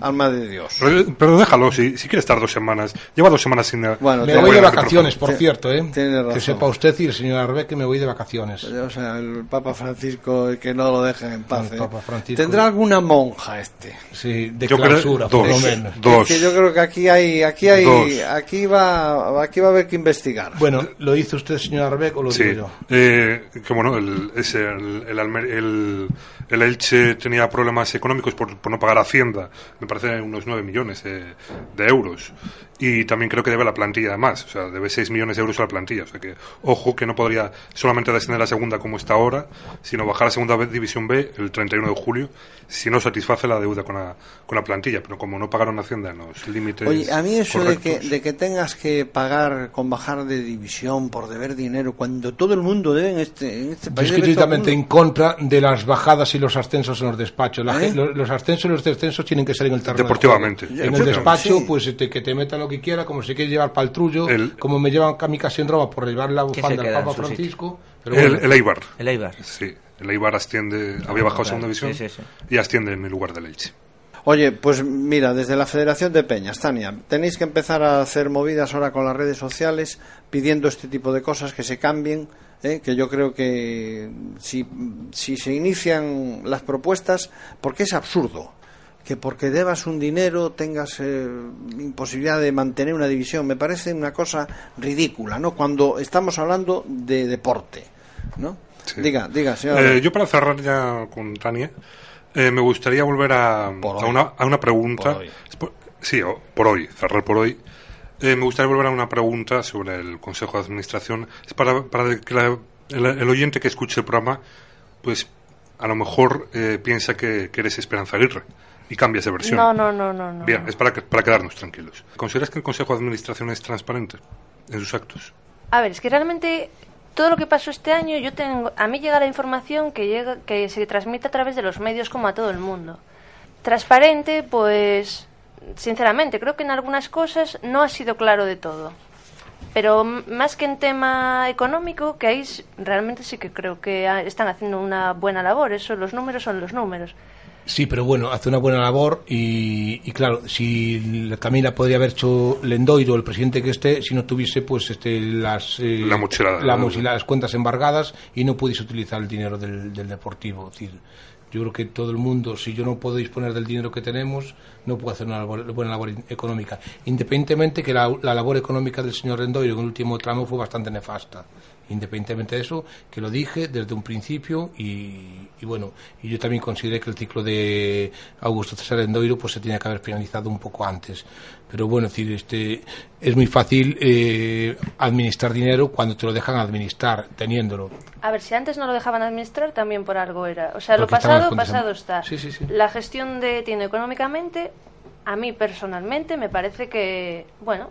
alma de Dios. Pero, pero déjalo, si, si quiere estar dos semanas. Lleva dos semanas sin. Bueno, me voy de vacaciones, por cierto, ¿eh? tiene razón. Que sepa usted y el señor Arbe que me voy de vacaciones. O sea, el Papa Francisco que no lo dejen en paz. El ¿eh? Papa Francisco. ¿Tendrá alguna monja este? Sí, de Yo creo- clausura, por dos. lo menos. Dos. Es que yo creo que aquí hay, aquí hay, Dos. aquí va, aquí va a haber que investigar. Bueno, ¿lo dice usted, señor Arbeck, o lo Sí, digo yo? eh, que bueno, el, ese, el, el- el Elche tenía problemas económicos por, por no pagar Hacienda, me parece unos 9 millones de, de euros. Y también creo que debe la plantilla además, o sea, debe 6 millones de euros a la plantilla. O sea que, ojo, que no podría solamente descender a la segunda como está ahora, sino bajar a segunda división B el 31 de julio, si no satisface la deuda con la, con la plantilla. Pero como no pagaron Hacienda en los límites. Oye, a mí eso de que, correctos, de que tengas que pagar con bajar de división por deber dinero, cuando todo el mundo debe en este, en este Yo país. estoy directamente en contra de las bajadas y los ascensos en los despachos. La ¿Eh? los, los ascensos y los descensos tienen que ser en el terreno. de Deportivamente. juego. En el despacho, Sí. pues este, que te meta lo que quiera, como se quiere llevar para el trullo, El- como me llevan a mí casi en Roma por llevar la bufanda al Papa? Francisco. Pero el, bueno, el Eibar. El Eibar. Sí, el Eibar asciende, había bajado a segunda división Sí, sí, sí. y asciende en el lugar del Elche. Oye, pues mira, desde la Federación de Peñas, Tania, tenéis que empezar a hacer movidas ahora con las redes sociales pidiendo este tipo de cosas que se cambien, ¿eh? que yo creo que si, si se inician las propuestas, porque es absurdo que porque debas un dinero tengas eh, imposibilidad de mantener una división. Me parece una cosa ridícula, ¿no? Cuando estamos hablando de deporte, ¿no? Sí. Diga, diga, señor. Eh, yo para cerrar ya con Tania, eh, me gustaría volver a, a, una, a una pregunta. Por sí, por hoy, cerrar por hoy. Eh, me gustaría volver a una pregunta sobre el Consejo de Administración. Es para, para que la- el, el oyente que escuche el programa, pues a lo mejor eh, piensa que, que eres Esperanza Aguirre y cambia esa versión. No, no, no, no. no. Bien, es para, que- para quedarnos tranquilos. ¿Consideras que el Consejo de Administración es transparente en sus actos? A ver, es que realmente todo lo que pasó este año, yo tengo, a mí llega la información que llega, que se transmite a través de los medios como a todo el mundo. Transparente, pues, sinceramente, creo que en algunas cosas no ha sido claro de todo. Pero más que en tema económico, que ahí realmente sí que creo que están haciendo una buena labor. Eso, los números son los números. Sí, pero bueno, hace una buena labor y, y claro, si también la podría haber hecho Lendoiro, el presidente que esté, si no tuviese pues este las eh, La las cuentas embargadas y no pudiese utilizar el dinero del, del deportivo. Es decir, yo creo que todo el mundo, si yo no puedo disponer del dinero que tenemos, no puedo hacer una labor- buena labor económica. Independientemente que la, la labor económica del señor Lendoiro en el último tramo fue bastante nefasta. Independientemente de eso, que lo dije desde un principio y, y bueno, y yo también consideré que el ciclo de Augusto César Lendoiro pues se tenía que haber finalizado un poco antes. Pero bueno, es decir, este, es muy fácil eh, administrar dinero cuando te lo dejan administrar, teniéndolo. A ver, si antes no lo dejaban administrar, también por algo era. O sea, lo Porque pasado, pasado está. Sí, sí, sí. La gestión de Tino económicamente, a mí personalmente me parece que, bueno,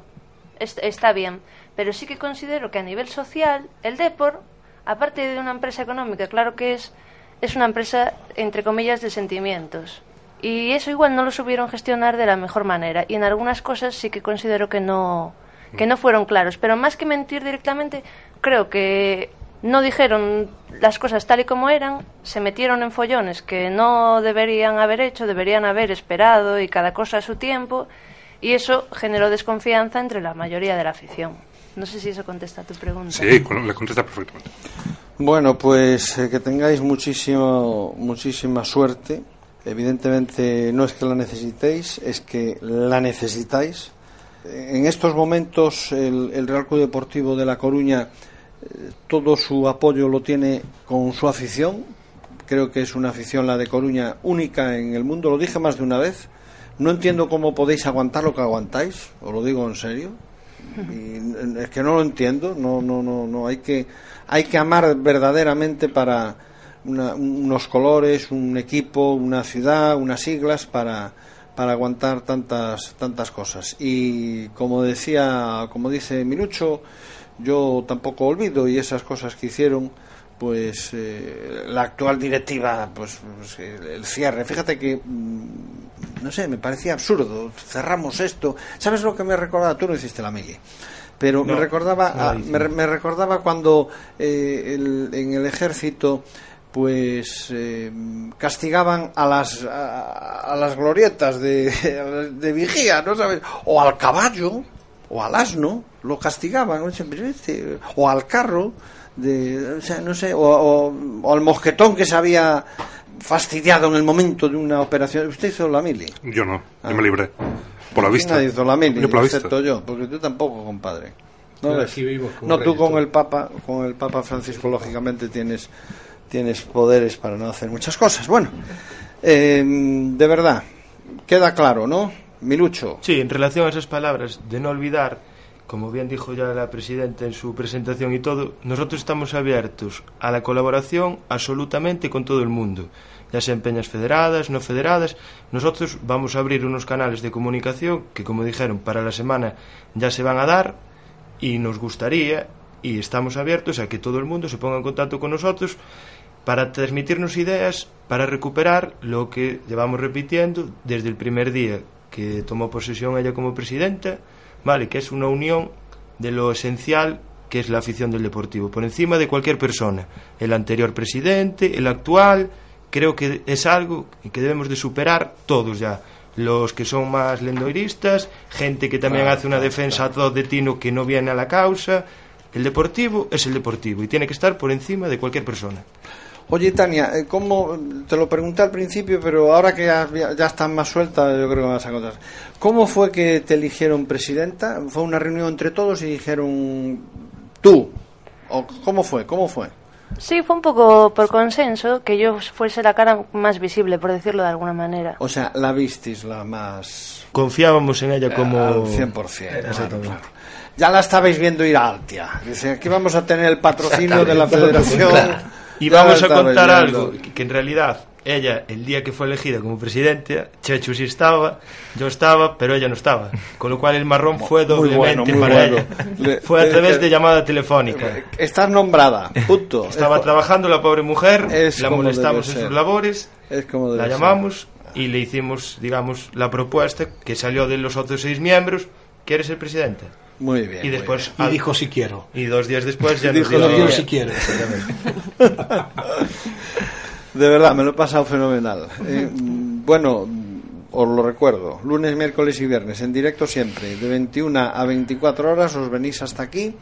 est- está bien. Pero sí que considero que a nivel social, el Depor, aparte de una empresa económica, claro que es, es una empresa, entre comillas, de sentimientos. Y eso igual no lo supieron gestionar de la mejor manera. Y en algunas cosas sí que considero que no, que no fueron claros. Pero más que mentir directamente, creo que no dijeron las cosas tal y como eran, se metieron en follones que no deberían haber hecho, deberían haber esperado y cada cosa a su tiempo. Y eso generó desconfianza entre la mayoría de la afición. No sé si eso contesta a tu pregunta. Sí, le contesta perfectamente. Bueno, pues eh, que tengáis muchísimo, muchísima suerte. Evidentemente no es que la necesitéis, es que la necesitáis. En estos momentos el, el Real Club Deportivo de La Coruña eh, todo su apoyo lo tiene con su afición. Creo que es una afición la de Coruña única en el mundo. Lo dije más de una vez. No entiendo cómo podéis aguantar lo que aguantáis. Os lo digo en serio. Y es que no lo entiendo. No, no, no, no. Hay que, hay que amar verdaderamente para una- unos colores, un equipo, una ciudad, unas siglas para para aguantar tantas tantas cosas. Y como decía, como dice Minucho, yo tampoco olvido y esas cosas que hicieron pues eh, la actual directiva pues, pues, el, el cierre fíjate que mm, no sé me parecía absurdo cerramos esto. Sabes lo que me recordaba tú no hiciste la mili pero me recordaba no a- me, me recordaba cuando eh, el- en el ejército pues eh, castigaban a las a, a las glorietas de, de vigía no sabes o al caballo o al asno lo castigaban este, o al carro de, o sea, no sé o, o- o al mosquetón que se había fastidiado en el momento de una operación usted hizo la mili Yo no, Ah. yo me libré. Por la vista. nadie hizo la mili Yo por la vista. excepto yo porque tú tampoco compadre no, Yo ves? aquí vivo como no tú con el papa con el papa Francisco lógicamente tienes tienes poderes para no hacer muchas cosas bueno eh, de verdad queda claro no Milucho Sí, en relación a esas palabras de no olvidar, como bien dijo ya la presidenta en su presentación y todo, nosotros estamos abiertos a la colaboración absolutamente con todo el mundo, ya sean peñas federadas, no federadas. Nosotros vamos a abrir unos canales de comunicación que, como dijeron, para la semana ya se van a dar y nos gustaría y estamos abiertos a que todo el mundo se ponga en contacto con nosotros para transmitirnos ideas, para recuperar lo que llevamos repitiendo desde el primer día que tomó posesión ella como presidenta, vale, que es una unión de lo esencial que es la afición del deportivo, por encima de cualquier persona, el anterior presidente, el actual, creo que es algo que debemos de superar todos ya, los que son más lendoiristas, gente que también hace una defensa a de tino que no viene a la causa. El deportivo es el deportivo y tiene que estar por encima de cualquier persona. Oye, Tania, eh, ¿cómo, te lo pregunté al principio, pero ahora que ya, ya estás más suelta, yo creo que me vas a contar. ¿Cómo fue que te eligieron presidenta? ¿Fue una reunión entre todos y dijeron tú? ¿O ¿Cómo fue? ¿Cómo fue? Sí, fue un poco por consenso que yo fuese la cara más visible, por decirlo de alguna manera. O sea, la visteis la más... Confiábamos en ella como... Al 100%. claro, claro. Ya la estabais viendo ir a Altia. Dice, aquí vamos a tener el patrocinio de la federación. Y vamos a contar algo, que, en realidad ella, el día que fue elegida como presidenta, Chechu sí estaba, yo estaba, pero ella no estaba. Con lo cual el marrón fue doblemente bueno, para bueno. ella. Fue a través de llamada telefónica. Estás nombrada, punto. Estaba Es trabajando la pobre mujer, Es la molestamos en sus labores, la ser. llamamos y le hicimos, digamos, la propuesta que salió de los otros seis miembros, ¿quieres ser presidente? Muy bien. Y después... Y dijo si quiero. Y dos días después ya nos Dijo no quiero si quiero. De verdad, me lo he pasado fenomenal. Eh, bueno, os lo recuerdo, lunes, miércoles y viernes, en directo siempre, de 21 a 24 horas, os venís hasta aquí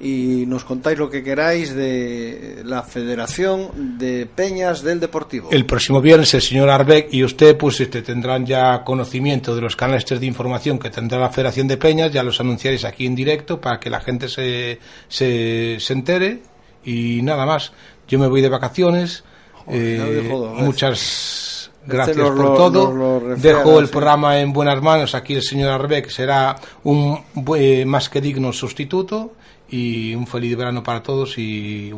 y nos contáis lo que queráis de la Federación de Peñas del Deportivo. El próximo viernes el señor Arbeck y usted pues este, tendrán ya conocimiento de los canales de información que tendrá la Federación de Peñas, ya los anunciaréis aquí en directo para que la gente se, se, se entere y nada más. Yo me voy de vacaciones, eh, muchas Este gracias por lo- todo. lo Dejo el sí. programa en buenas manos, aquí el señor Arbeck será un bu- más que digno sustituto y un feliz verano para todos y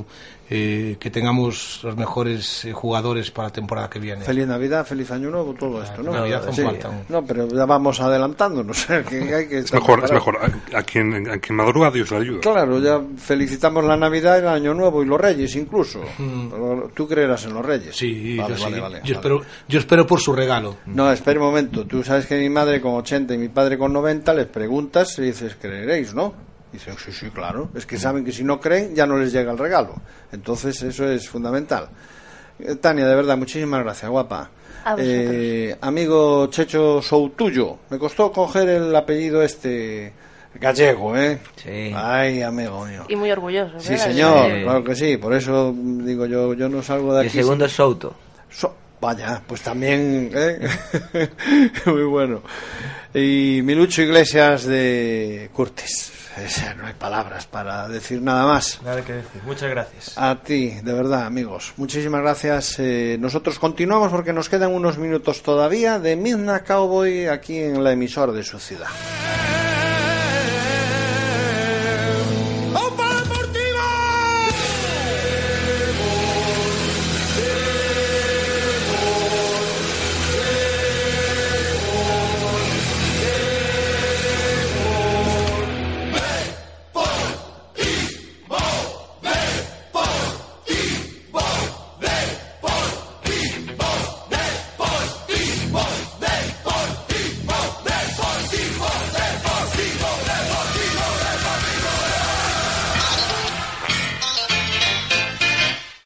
eh, que tengamos los mejores eh, jugadores para la temporada que viene. Feliz Navidad, feliz Año Nuevo, todo esto, ¿no? Navidad aún Sí. falta aún. No, pero ya vamos adelantándonos. que hay que Es mejor, es mejor. A, a quien, a quien madruga, Dios le ayuda. Claro, ya felicitamos la Navidad, el Año Nuevo y los Reyes incluso. Tú creerás en los Reyes. Mm. Sí, Vale, yo, vale, sí. vale, yo, vale. espero, yo espero por su regalo. No, espera un momento. Tú sabes que mi madre con 80 y mi padre con 90 les preguntas y dices, ¿creeréis, no? Dicen, sí, sí, claro. Es que saben que si no creen ya no les llega el regalo. Entonces eso es fundamental. Eh, Tania, de verdad, muchísimas gracias, guapa. A. Eh, amigo Checho Soutuyo, me costó coger el apellido este gallego, ¿eh? Sí. Ay, amigo mío. Y muy orgulloso. Sí, ¿verdad? señor, Sí. claro que sí. Por eso digo yo, yo no salgo de aquí. el segundo es Souto. So- vaya, pues también, ¿eh? muy bueno. Y Milucho Iglesias de Curtis. No hay palabras para decir nada más. Nada que decir. Muchas gracias. A ti, de verdad, amigos. Muchísimas gracias. Eh, nosotros continuamos porque nos quedan unos minutos todavía de Midnight Cowboy aquí en la emisora de su ciudad.